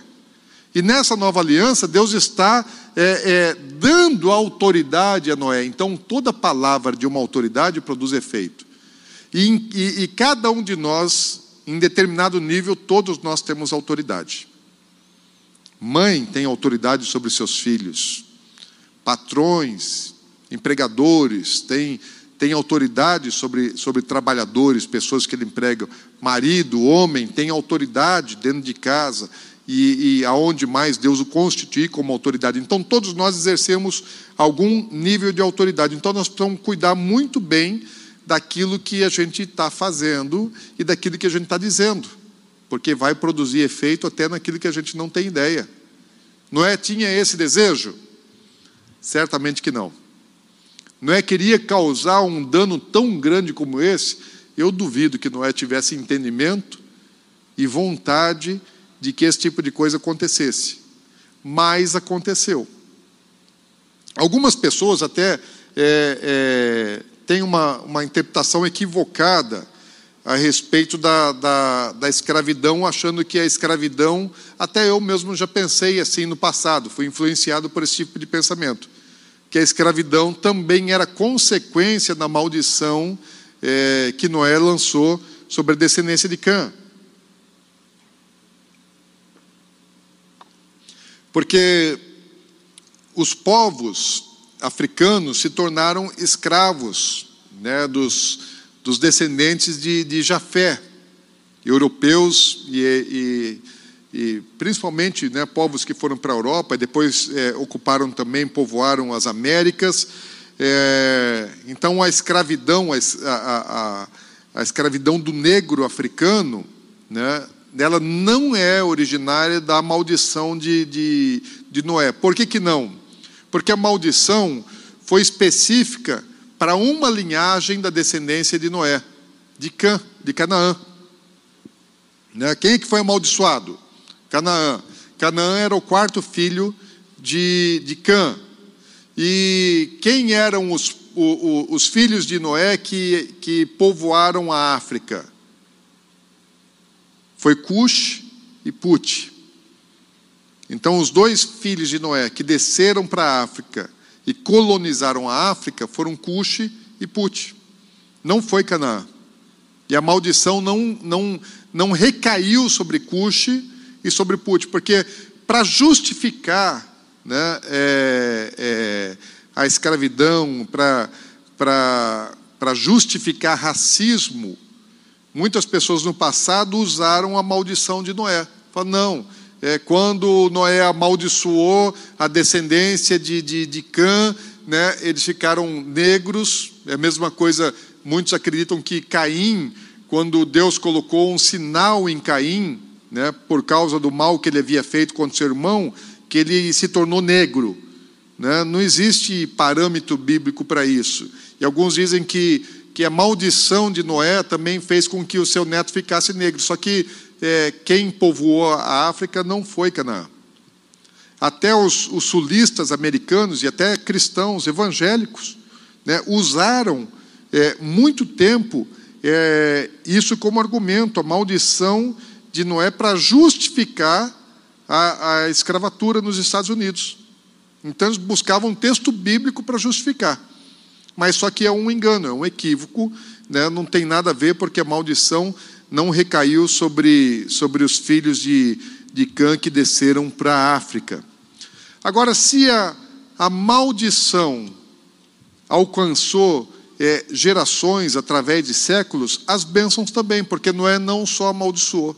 E nessa nova aliança, Deus está é, é, dando autoridade a Noé. Então, toda palavra de uma autoridade produz efeito. E, e, e cada um de nós, em determinado nível, todos nós temos autoridade. Mãe tem autoridade sobre seus filhos. Patrões, empregadores, têm tem autoridade sobre, sobre trabalhadores, pessoas que ele emprega. Marido, homem, tem autoridade dentro de casa e, e aonde mais Deus o constitui como autoridade. Então, todos nós exercemos algum nível de autoridade. Então, nós precisamos cuidar muito bem daquilo que a gente está fazendo e daquilo que a gente está dizendo, porque vai produzir efeito até naquilo que a gente não tem ideia. Noé tinha esse desejo? Certamente que não. Noé queria causar um dano tão grande como esse? Eu duvido que Noé tivesse entendimento e vontade de que esse tipo de coisa acontecesse. Mas aconteceu. Algumas pessoas até é, é, têm uma, uma interpretação equivocada a respeito da, da, da, escravidão, achando que a escravidão, até eu mesmo já pensei assim no passado, fui influenciado por esse tipo de pensamento, que a escravidão também era consequência da maldição é, que Noé lançou sobre a descendência de Cã. Porque os povos africanos se tornaram escravos né, dos, dos descendentes de, de Jafé, europeus e, e, e principalmente né, povos que foram para a Europa e depois é, ocuparam também, povoaram as Américas. É, então a escravidão, a, a, a, escravidão do negro africano, né, ela não é originária da maldição de, de, de Noé. Por que, que não? Porque a maldição foi específica para uma linhagem da descendência de Noé, de Cã, de Canaã. Né? Quem é que foi amaldiçoado? Canaã. Canaã era o quarto filho de, de Cã. E quem eram os, os, os filhos de Noé que, que povoaram a África? Foi Cush e Put. Então, os dois filhos de Noé que desceram para a África e colonizaram a África foram Cush e Put. Não foi Canaã. E a maldição não, não, não recaiu sobre Cush e sobre Put, porque para justificar né, é, é, a escravidão, para justificar racismo, Muitas pessoas no passado usaram a maldição de Noé. Falaram, não, é, quando Noé amaldiçoou a descendência de, de, de Cã, né, eles ficaram negros. É a mesma coisa, muitos acreditam que Caim, quando Deus colocou um sinal em Caim, né, por causa do mal que ele havia feito contra seu irmão, que ele se tornou negro. Né? Não existe parâmetro bíblico para isso. E alguns dizem que que a maldição de Noé também fez com que o seu neto ficasse negro. Só que é, quem povoou a África não foi Canaã. Até os, os sulistas americanos e até cristãos evangélicos né, usaram é, muito tempo é, isso como argumento, a maldição de Noé, para justificar a, a escravatura nos Estados Unidos. Então eles buscavam um texto bíblico para justificar mas só que é um engano, é um equívoco, né? não tem nada a ver, porque a maldição não recaiu sobre, sobre os filhos de, de Cã que desceram para a África. Agora, se a, a maldição alcançou é, gerações através de séculos, as bênçãos também, porque Noé não só amaldiçoou.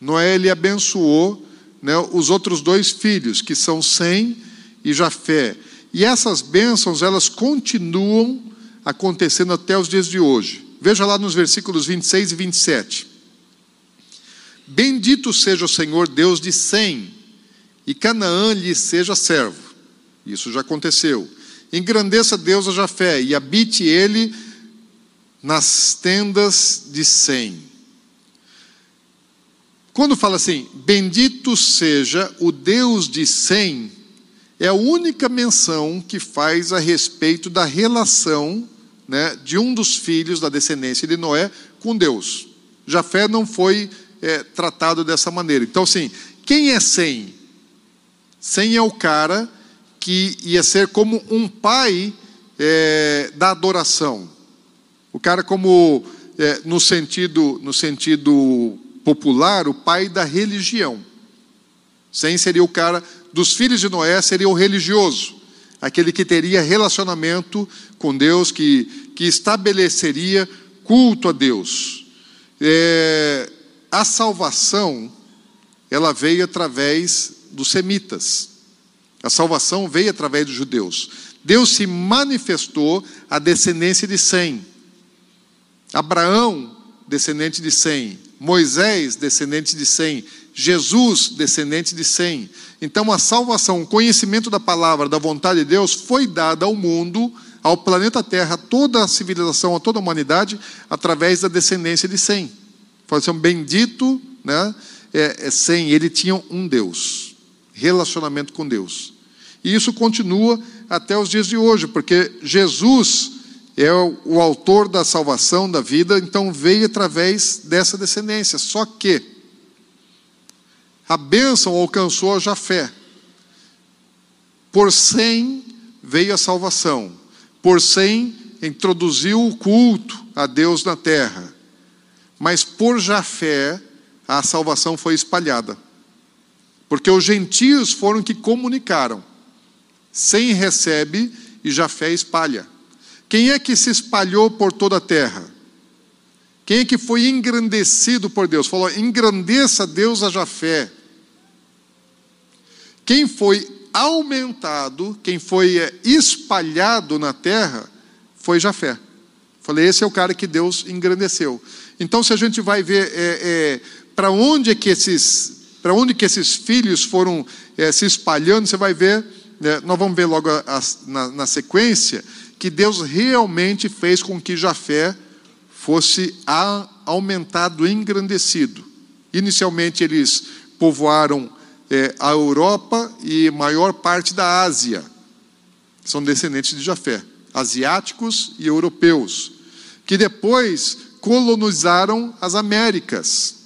Noé ele abençoou né, os outros dois filhos, que são Sem e Jafé. E essas bênçãos, elas continuam acontecendo até os dias de hoje. Veja lá nos versículos 26 e 27. Bendito seja o Senhor Deus de Sem, e Canaã lhe seja servo. Isso já aconteceu. Engrandeça Deus a Jafé, e habite ele nas tendas de Sem. Quando fala assim, bendito seja o Deus de Sem, é a única menção que faz a respeito da relação né, de um dos filhos da descendência de Noé com Deus. Jafé não foi é, tratado dessa maneira. Então, assim, quem é Sem? Sem é o cara que ia ser como um pai é, da adoração. O cara como é, no sentido no sentido popular, o pai da religião. Sem seria o cara dos filhos de Noé seria o religioso, aquele que teria relacionamento com Deus, que, que estabeleceria culto a Deus. É, a salvação, ela veio através dos semitas. A salvação veio através dos judeus. Deus se manifestou à descendência de Sem. Abraão, descendente de Sem. Moisés, descendente de Sem. Jesus, descendente de Sem. Então, a salvação, o conhecimento da palavra, da vontade de Deus, foi dada ao mundo, ao planeta Terra, a toda a civilização, a toda a humanidade, através da descendência de Sem. Fala assim, bendito, né? É, é Sem, ele tinha um Deus, relacionamento com Deus. E isso continua até os dias de hoje, porque Jesus é o autor da salvação da vida, então veio através dessa descendência. Só que a bênção alcançou a Jafé. Por cem veio a salvação. Por cem introduziu o culto a Deus na terra. Mas por Jafé a salvação foi espalhada. Porque os gentios foram que comunicaram. Sem recebe e Jafé espalha. Quem é que se espalhou por toda a terra? Quem é que foi engrandecido por Deus? Falou: engrandeça Deus a Jafé. Quem foi aumentado, quem foi é, espalhado na terra, foi Jafé. Falei, esse é o cara que Deus engrandeceu. Então, se a gente vai ver é, é, para onde que esses, para onde que esses filhos foram é, se espalhando, você vai ver, né, nós vamos ver logo a, a, na, na sequência, que Deus realmente fez com que Jafé fosse a, aumentado, engrandecido. Inicialmente eles povoaram é, a Europa e maior parte da Ásia. São descendentes de Jafé, asiáticos e europeus, que depois colonizaram as Américas.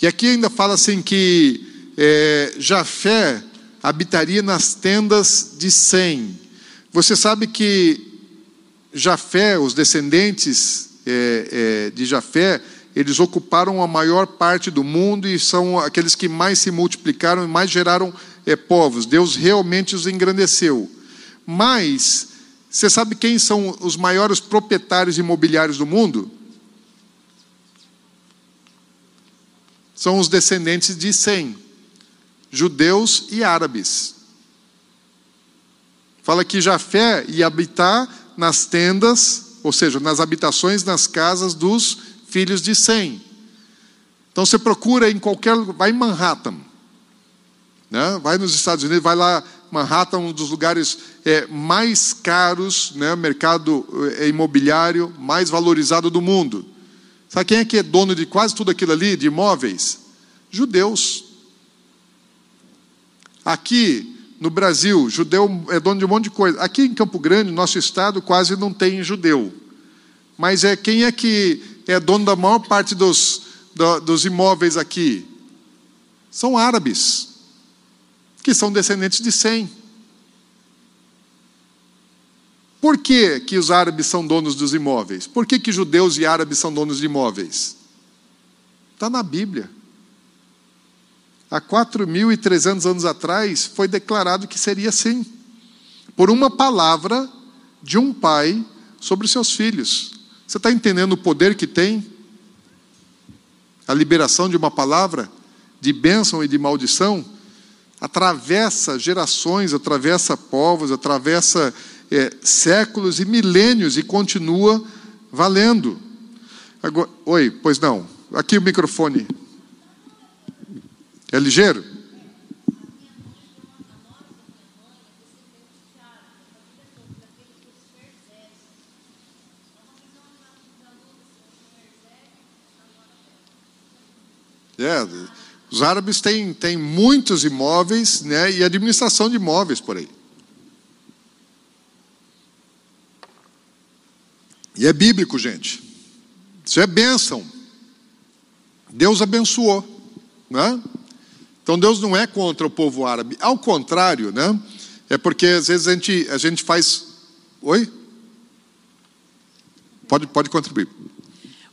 E aqui ainda fala assim que é, Jafé habitaria nas tendas de Sem. Você sabe que Jafé, os descendentes é, é, de Jafé, eles ocuparam a maior parte do mundo e são aqueles que mais se multiplicaram e mais geraram é, povos. Deus realmente os engrandeceu. Mas, você sabe quem são os maiores proprietários imobiliários do mundo? São os descendentes de Sem judeus e árabes. Fala que Jafé ia habitar nas tendas, ou seja, nas habitações, nas casas dos filhos de Sem. Então você procura em qualquer, vai em Manhattan, né? vai nos Estados Unidos, vai lá, Manhattan, um dos lugares é, mais caros, né? mercado é, imobiliário mais valorizado do mundo. Sabe quem é que é dono de quase tudo aquilo ali, de imóveis? Judeus. Aqui no Brasil, judeu é dono de um monte de coisa. Aqui em Campo Grande, nosso estado, quase não tem judeu. Mas é quem é que é dono da maior parte dos, dos imóveis aqui? São árabes, que são descendentes de Sem. Por que, que os árabes são donos dos imóveis? Por que, que judeus e árabes são donos de imóveis? Está na Bíblia há 4.300 anos atrás, foi declarado que seria assim, por uma palavra de um pai sobre seus filhos. Você está entendendo o poder que tem? A liberação de uma palavra de bênção e de maldição atravessa gerações, atravessa povos, atravessa é, séculos e milênios e continua valendo. Agora, oi, pois não. Aqui o microfone. É ligeiro? É, os árabes têm, têm muitos imóveis né, e administração de imóveis por aí. E é bíblico, gente. Isso é bênção. Deus abençoou. Né? Então Deus não é contra o povo árabe. Ao contrário, né? É porque às vezes a gente, a gente faz. Oi? Pode, pode contribuir.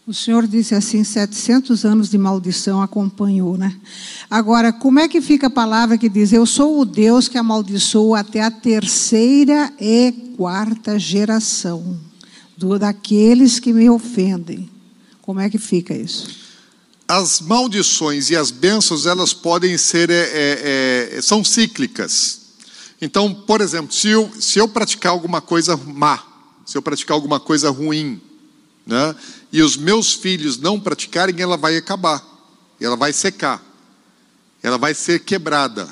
O senhor disse assim: 700 anos de maldição acompanhou, né? Agora, como é que fica a palavra que diz: Eu sou o Deus que amaldiçoou até a terceira e quarta geração? do, daqueles que me ofendem. Como é que fica isso? As maldições e as bênçãos, elas podem ser, é, é, é, são cíclicas. Então, por exemplo, se eu, se eu praticar alguma coisa má, se eu praticar alguma coisa ruim, né, e os meus filhos não praticarem, ela vai acabar, ela vai secar, ela vai ser quebrada.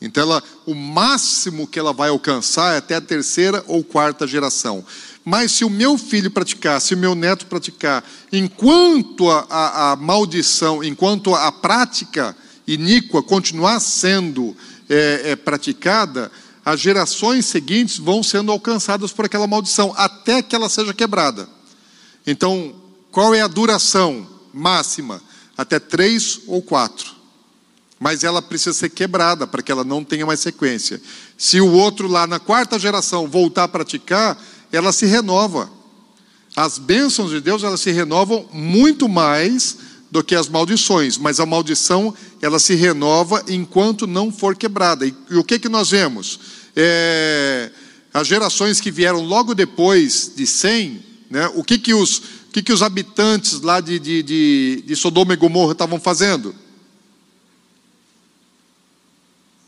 Então, ela, o máximo que ela vai alcançar é até a terceira ou quarta geração. Mas se o meu filho praticar, se o meu neto praticar, enquanto a, a, a maldição, enquanto a prática iníqua continuar sendo é, é, praticada, as gerações seguintes vão sendo alcançadas por aquela maldição, até que ela seja quebrada. Então, qual é a duração máxima? Até três ou quatro. Mas ela precisa ser quebrada para que ela não tenha mais sequência. Se o outro lá na quarta geração voltar a praticar, ela se renova. As bênçãos de Deus, elas se renovam muito mais do que as maldições, mas a maldição, ela se renova enquanto não for quebrada. E, e o que que nós vemos? É, as gerações que vieram logo depois de 100, né, o que que os, que que os habitantes lá de, de, de, de Sodoma e Gomorra estavam fazendo?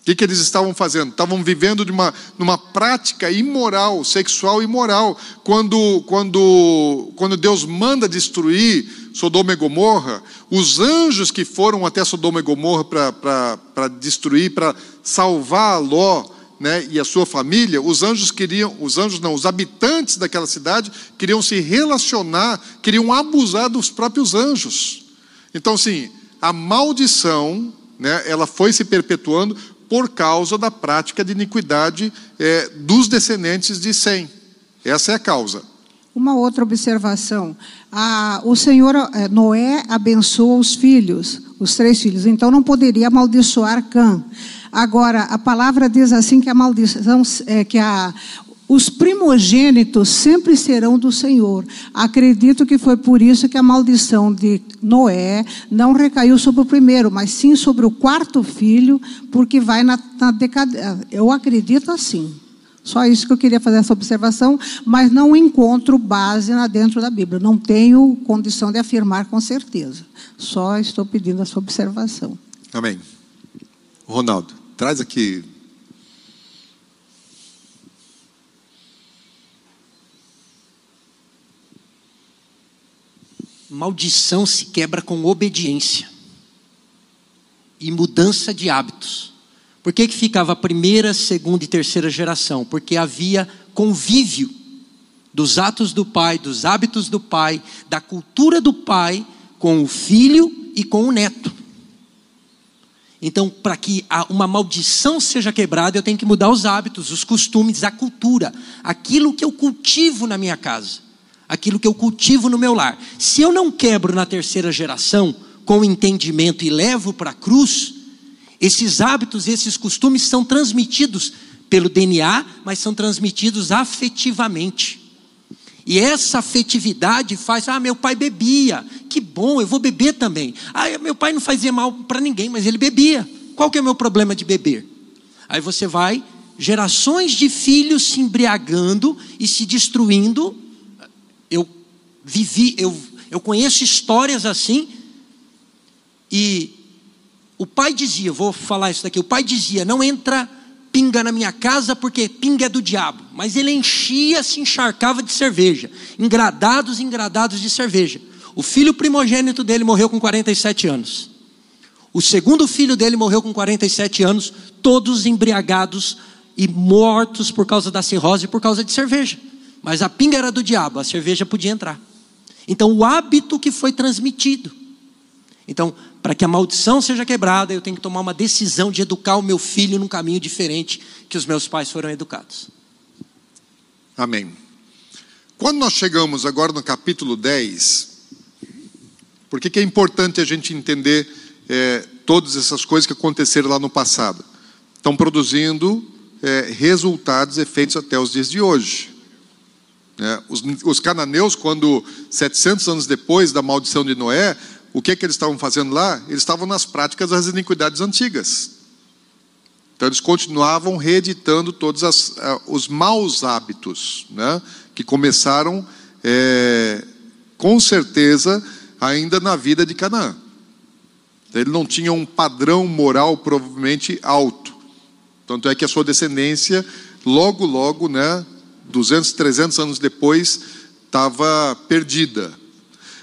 que, que eles estavam fazendo? Estavam vivendo de uma, numa prática imoral, sexual imoral. Quando, quando, quando Deus manda destruir Sodoma e Gomorra, os anjos que foram até Sodoma e Gomorra para destruir, para salvar Ló né, e a sua família, os anjos queriam, os anjos não, os habitantes daquela cidade queriam se relacionar, queriam abusar dos próprios anjos. Então, assim, a maldição, né, ela foi se perpetuando por causa da prática de iniquidade é, dos descendentes de Sem. Essa é a causa. Uma outra observação: a, o Senhor é, Noé abençoou os filhos, os três filhos, então não poderia amaldiçoar Cã. Agora, a palavra diz assim que a maldição, é, que a, os primogênitos sempre serão do Senhor. Acredito que foi por isso que a maldição de Noé não recaiu sobre o primeiro, mas sim sobre o quarto filho, porque vai na, na decadência. Eu acredito assim. Só isso que eu queria fazer essa observação, mas não encontro base dentro da Bíblia. Não tenho condição de afirmar com certeza. Só estou pedindo essa observação. Amém. Ronaldo, traz aqui maldição se quebra com obediência e mudança de hábitos. Por que, que ficava a primeira, segunda e terceira geração? Porque havia convívio dos atos do pai, dos hábitos do pai, da cultura do pai com o filho e com o neto. Então, para que uma maldição seja quebrada, eu tenho que mudar os hábitos, os costumes, a cultura, aquilo que eu cultivo na minha casa aquilo que eu cultivo no meu lar. Se eu não quebro na terceira geração com entendimento e levo para a cruz, esses hábitos, esses costumes são transmitidos pelo DNA, mas são transmitidos afetivamente. E essa afetividade faz, ah, meu pai bebia, que bom, eu vou beber também. Ah, meu pai não fazia mal para ninguém, mas ele bebia. Qual que é o meu problema de beber? Aí você vai, gerações de filhos se embriagando e se destruindo eu vivi, eu, eu conheço histórias assim, e o pai dizia, vou falar isso daqui, o pai dizia, não entra pinga na minha casa porque pinga é do diabo, mas ele enchia, se encharcava de cerveja, engradados, engradados de cerveja. O filho primogênito dele morreu com 47 anos. O segundo filho dele morreu com 47 anos, todos embriagados e mortos por causa da cirrose e por causa de cerveja. Mas a pinga era do diabo, a cerveja podia entrar. Então o hábito que foi transmitido. Então, para que a maldição seja quebrada, eu tenho que tomar uma decisão de educar o meu filho num caminho diferente que os meus pais foram educados. Amém. Quando nós chegamos agora no capítulo 10, por que, é importante a gente entender é, todas essas coisas que aconteceram lá no passado? Estão produzindo é, resultados, efeitos até os dias de hoje. É, os, os, cananeus, quando 700 anos depois da maldição de Noé, o que, que eles estavam fazendo lá? Eles estavam nas práticas das iniquidades antigas. Então, eles continuavam reeditando todos as, uh, os maus hábitos, né, que começaram, é, com certeza, ainda na vida de Canaã. Ele não tinha um padrão moral provavelmente alto. Tanto é que a sua descendência, logo, logo, né, 200, 300 anos depois, estava perdida.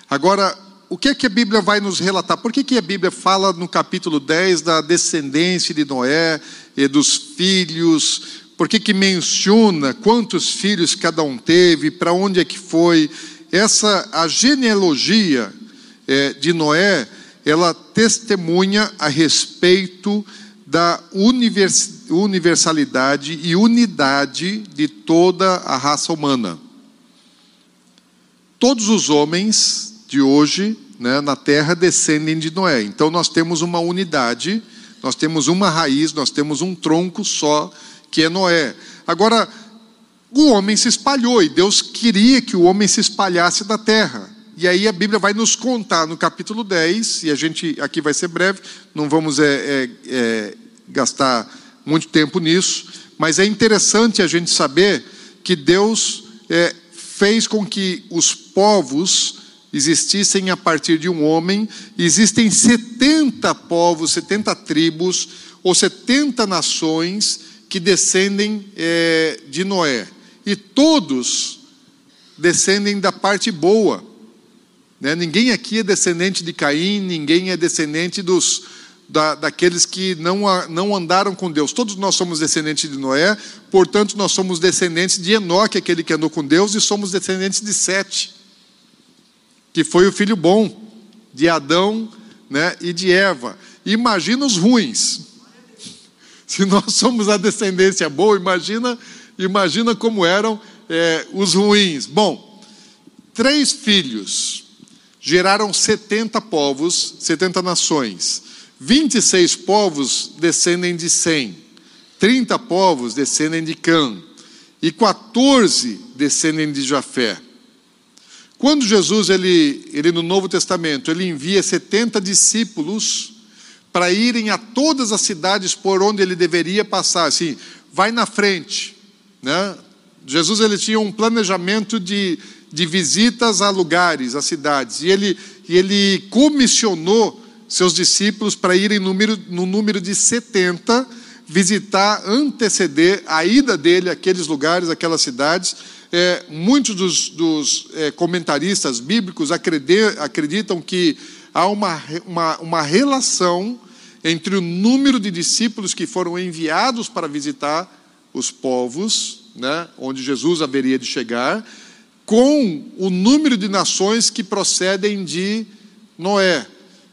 Agora, o que é que a Bíblia vai nos relatar? Por que, que a Bíblia fala no capítulo 10 da descendência de Noé e dos filhos? Por que, que menciona quantos filhos cada um teve, para onde é que foi? Essa, a genealogia é, de Noé, ela testemunha a respeito da universalidade e unidade de toda a raça humana. Todos os homens de hoje né, na terra descendem de Noé. Então nós temos uma unidade, nós temos uma raiz, nós temos um tronco só, que é Noé. Agora, o homem se espalhou e Deus queria que o homem se espalhasse da terra. E aí a Bíblia vai nos contar no capítulo 10, e a gente aqui vai ser breve, não vamos é, é, é, gastar muito tempo nisso, mas é interessante a gente saber que Deus é, fez com que os povos existissem a partir de um homem, existem 70 povos, 70 tribos ou 70 nações que descendem é, de Noé. E todos descendem da parte boa. Né? Ninguém aqui é descendente de Caim, ninguém é descendente dos, da, daqueles que não, não andaram com Deus. Todos nós somos descendentes de Noé, portanto, nós somos descendentes de Enoque, aquele que andou com Deus, e somos descendentes de Sete que foi o filho bom de Adão né, e de Eva. Imagina os ruins. Se nós somos a descendência boa, imagina, imagina como eram é, os ruins. Bom, três filhos geraram 70 povos, 70 nações. 26 povos descendem de Sem, 30 povos descendem de Cã, e 14 descendem de Jafé. Quando Jesus, ele, ele no Novo Testamento, ele envia 70 discípulos para irem a todas as cidades por onde ele deveria passar, assim, vai na frente, né? Jesus ele tinha um planejamento de, de visitas a lugares, a cidades, e ele, e ele comissionou seus discípulos para irem número, no número de 70, visitar, anteceder a ida dele àqueles lugares, aquelas cidades, é, muitos dos, dos é, comentaristas bíblicos acreditam que há uma, uma, uma relação entre o número de discípulos que foram enviados para visitar os povos, né, onde Jesus haveria de chegar, com o número de nações que procedem de Noé.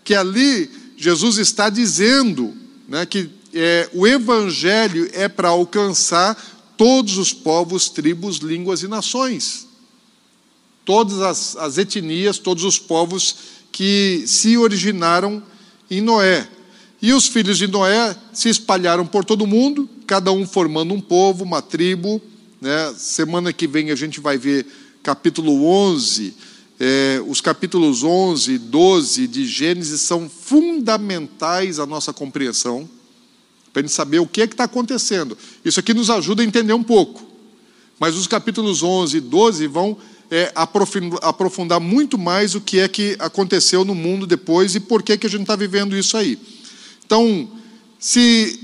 Que ali Jesus está dizendo né, que é, o evangelho é para alcançar todos os povos, tribos, línguas e nações. Todas as, as etnias, todos os povos que se originaram em Noé. E os filhos de Noé se espalharam por todo o mundo, cada um formando um povo, uma tribo. Né? Semana que vem a gente vai ver capítulo 11. É, os capítulos 11 e 12 de Gênesis são fundamentais à nossa compreensão para a gente saber o que é está acontecendo. Isso aqui nos ajuda a entender um pouco. Mas os capítulos 11 e 12 vão é, aprofundar muito mais o que é que aconteceu no mundo depois e por que, que a gente está vivendo isso aí. Então, se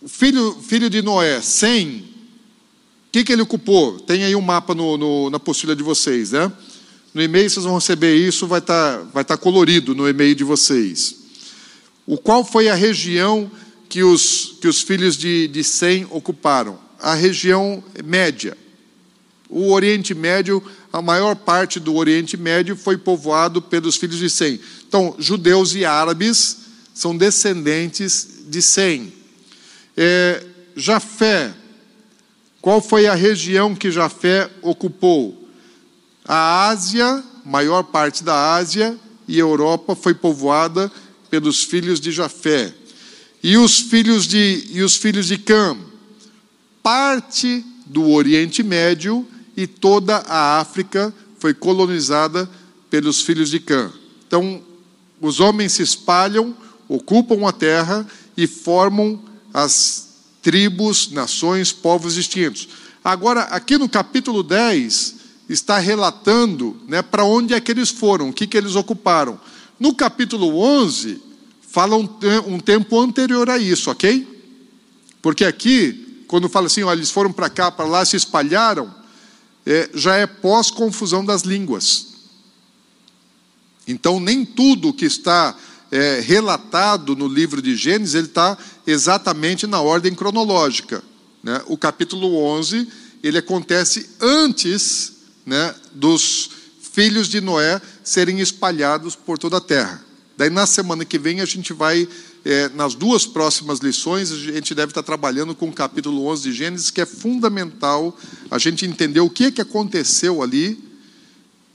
o filho, filho de Noé, Sem, o que, que ele ocupou? Tem aí um mapa no, no, na postilha de vocês, né? No e-mail vocês vão receber isso, vai estar tá, vai tá colorido no e-mail de vocês. O qual foi a região que os, que os filhos de, de Sem ocuparam? A região média. o Oriente Médio, a maior parte do Oriente Médio foi povoado pelos filhos de Sem. Então, judeus e árabes são descendentes de Sem. É, Jafé, qual foi a região que Jafé ocupou? A Ásia, maior parte da Ásia, e Europa foi povoada pelos filhos de Jafé. E os filhos de, e os filhos de Cam, parte do Oriente Médio e toda a África foi colonizada pelos filhos de Cã. Então, os homens se espalham, ocupam a terra e formam as tribos, nações, povos distintos. Agora, aqui no capítulo 10, está relatando né, para onde é que eles foram, o que, que eles ocuparam. No capítulo 11, fala um, um tempo anterior a isso, ok? Porque aqui, quando fala assim, eles foram para cá, para lá, se espalharam, é, já é pós-confusão das línguas. Então, nem tudo que está é, relatado no livro de Gênesis, ele está exatamente na ordem cronológica. Né? O capítulo 11, ele acontece antes né, dos filhos de Noé serem espalhados por toda a terra. Daí, na semana que vem, a gente vai, é, nas duas próximas lições, a gente deve estar trabalhando com o capítulo 11 de Gênesis, que é fundamental a gente entender o que, que aconteceu ali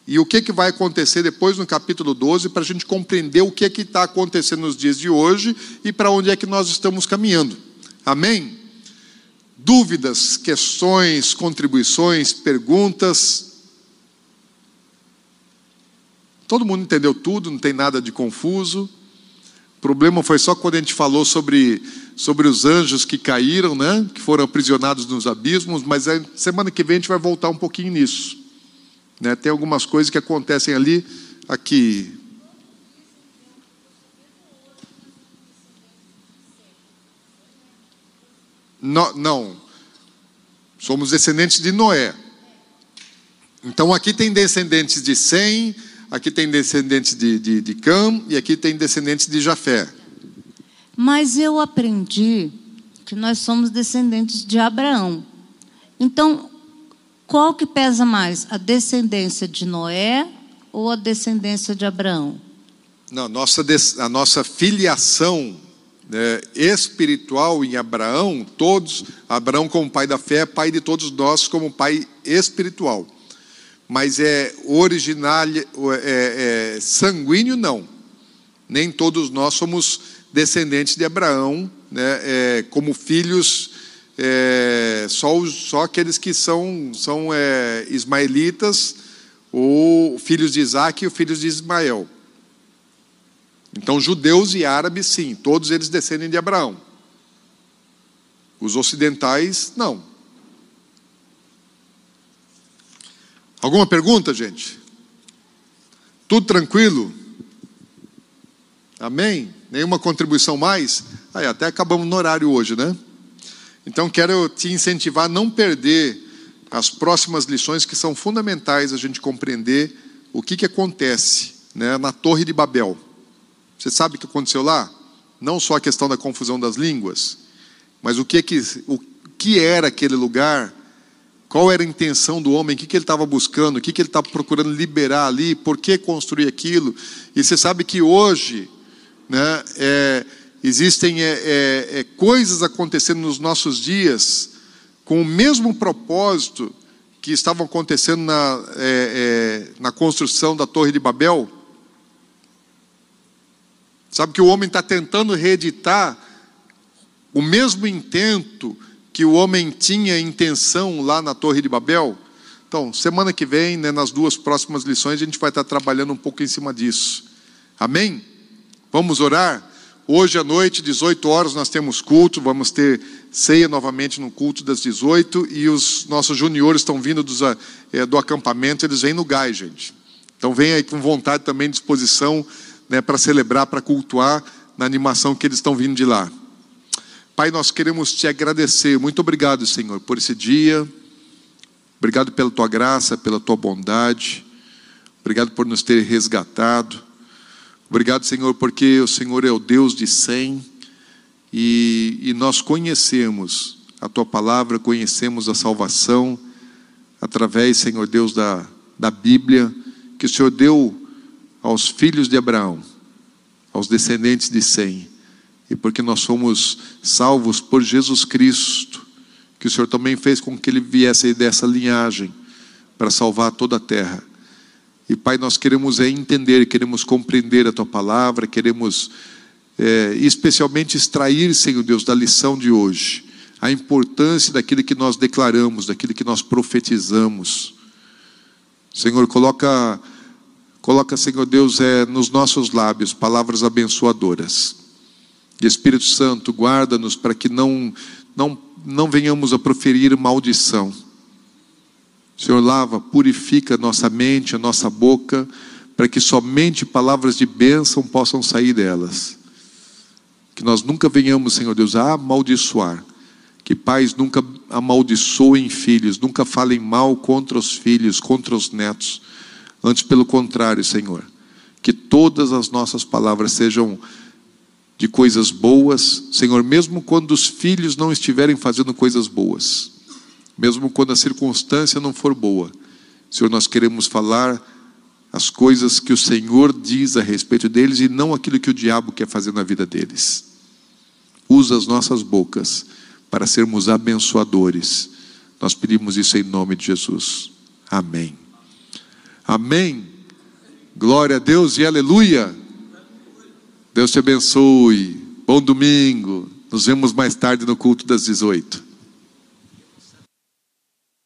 e o que, que vai acontecer depois no capítulo 12, para a gente compreender o que está acontecendo nos dias de hoje e para onde é que nós estamos caminhando. Amém? Dúvidas, questões, contribuições, perguntas? Todo mundo entendeu tudo, não tem nada de confuso. O problema foi só quando a gente falou sobre, sobre os anjos que caíram, né? que foram aprisionados nos abismos, mas semana que vem a gente vai voltar um pouquinho nisso. Né? Tem algumas coisas que acontecem ali, aqui. No, não, somos descendentes de Noé. Então aqui tem descendentes de Sem, aqui tem descendentes de, de, de Cam e aqui tem descendentes de Jafé. Mas eu aprendi que nós somos descendentes de Abraão. Então, qual que pesa mais, a descendência de Noé ou a descendência de Abraão? Não, nossa, a nossa filiação né, espiritual em Abraão, todos, Abraão como pai da fé, pai de todos nós como pai espiritual mas é original, é, é, sanguíneo, não. Nem todos nós somos descendentes de Abraão, né, é, como filhos, é, só, só aqueles que são, são é, ismaelitas, ou filhos de Isaac e filhos de Ismael. Então, judeus e árabes, sim, todos eles descendem de Abraão. Os ocidentais, não. Alguma pergunta, gente? Tudo tranquilo? Amém? Nenhuma contribuição mais? Aí, até acabamos no horário hoje, né? Então, quero te incentivar a não perder as próximas lições que são fundamentais a gente compreender o que, que acontece né, na Torre de Babel. Você sabe o que aconteceu lá? Não só a questão da confusão das línguas, mas o que, que, o que era aquele lugar qual era a intenção do homem? O que, ele estava buscando? O que, que ele estava procurando liberar ali? Por que construir aquilo? E você sabe que hoje né, é, existem é, é, é coisas acontecendo nos nossos dias com o mesmo propósito que estavam acontecendo na, é, é, na construção da Torre de Babel. Sabe que o homem está tentando reeditar o mesmo intento que o homem tinha intenção lá na Torre de Babel? Então, semana que vem, né, nas duas próximas lições, a gente vai estar trabalhando um pouco em cima disso. Amém? Vamos orar? Hoje à noite, 18 horas, nós temos culto, vamos ter ceia novamente no culto das 18 e os nossos juniores estão vindo dos, é, do acampamento, eles vêm no gás, gente. Então vem aí com vontade também, disposição né, para celebrar, para cultuar na animação que eles estão vindo de lá. Pai, nós queremos te agradecer. Muito obrigado, Senhor, por esse dia. Obrigado pela tua graça, pela tua bondade. Obrigado por nos ter resgatado. Obrigado, Senhor, porque o Senhor é o Deus de cem e, e nós conhecemos a tua palavra, conhecemos a salvação, através, Senhor Deus, da, da Bíblia, que o Senhor deu aos filhos de Abraão, aos descendentes de Sem, e porque nós somos salvos por Jesus Cristo, que o Senhor também fez com que ele viesse dessa linhagem para salvar toda a terra. E Pai, nós queremos é entender, queremos compreender a Tua palavra, queremos é, especialmente extrair, Senhor Deus, da lição de hoje, a importância daquilo que nós declaramos, daquilo que nós profetizamos. Senhor, coloca, coloca, Senhor Deus, é, nos nossos lábios palavras abençoadoras. E Espírito Santo, guarda-nos para que não, não, não venhamos a proferir maldição Senhor, lava, purifica nossa mente, a nossa boca, para que somente palavras de bênção possam sair delas. Que nós nunca venhamos, Senhor Deus, a amaldiçoar. Que pais nunca amaldiçoem filhos, nunca falem mal contra os filhos, contra os netos. Antes, pelo contrário, Senhor. Que todas as nossas palavras sejam de coisas boas, Senhor, mesmo quando os filhos não estiverem fazendo coisas boas mesmo quando a circunstância não for boa. Senhor, nós queremos falar as coisas que o Senhor diz a respeito deles e não aquilo que o diabo quer fazer na vida deles. Usa as nossas bocas para sermos abençoadores. Nós pedimos isso em nome de Jesus. Amém. Amém. Glória a Deus e aleluia. Deus te abençoe. Bom domingo. Nos vemos mais tarde no culto das 18.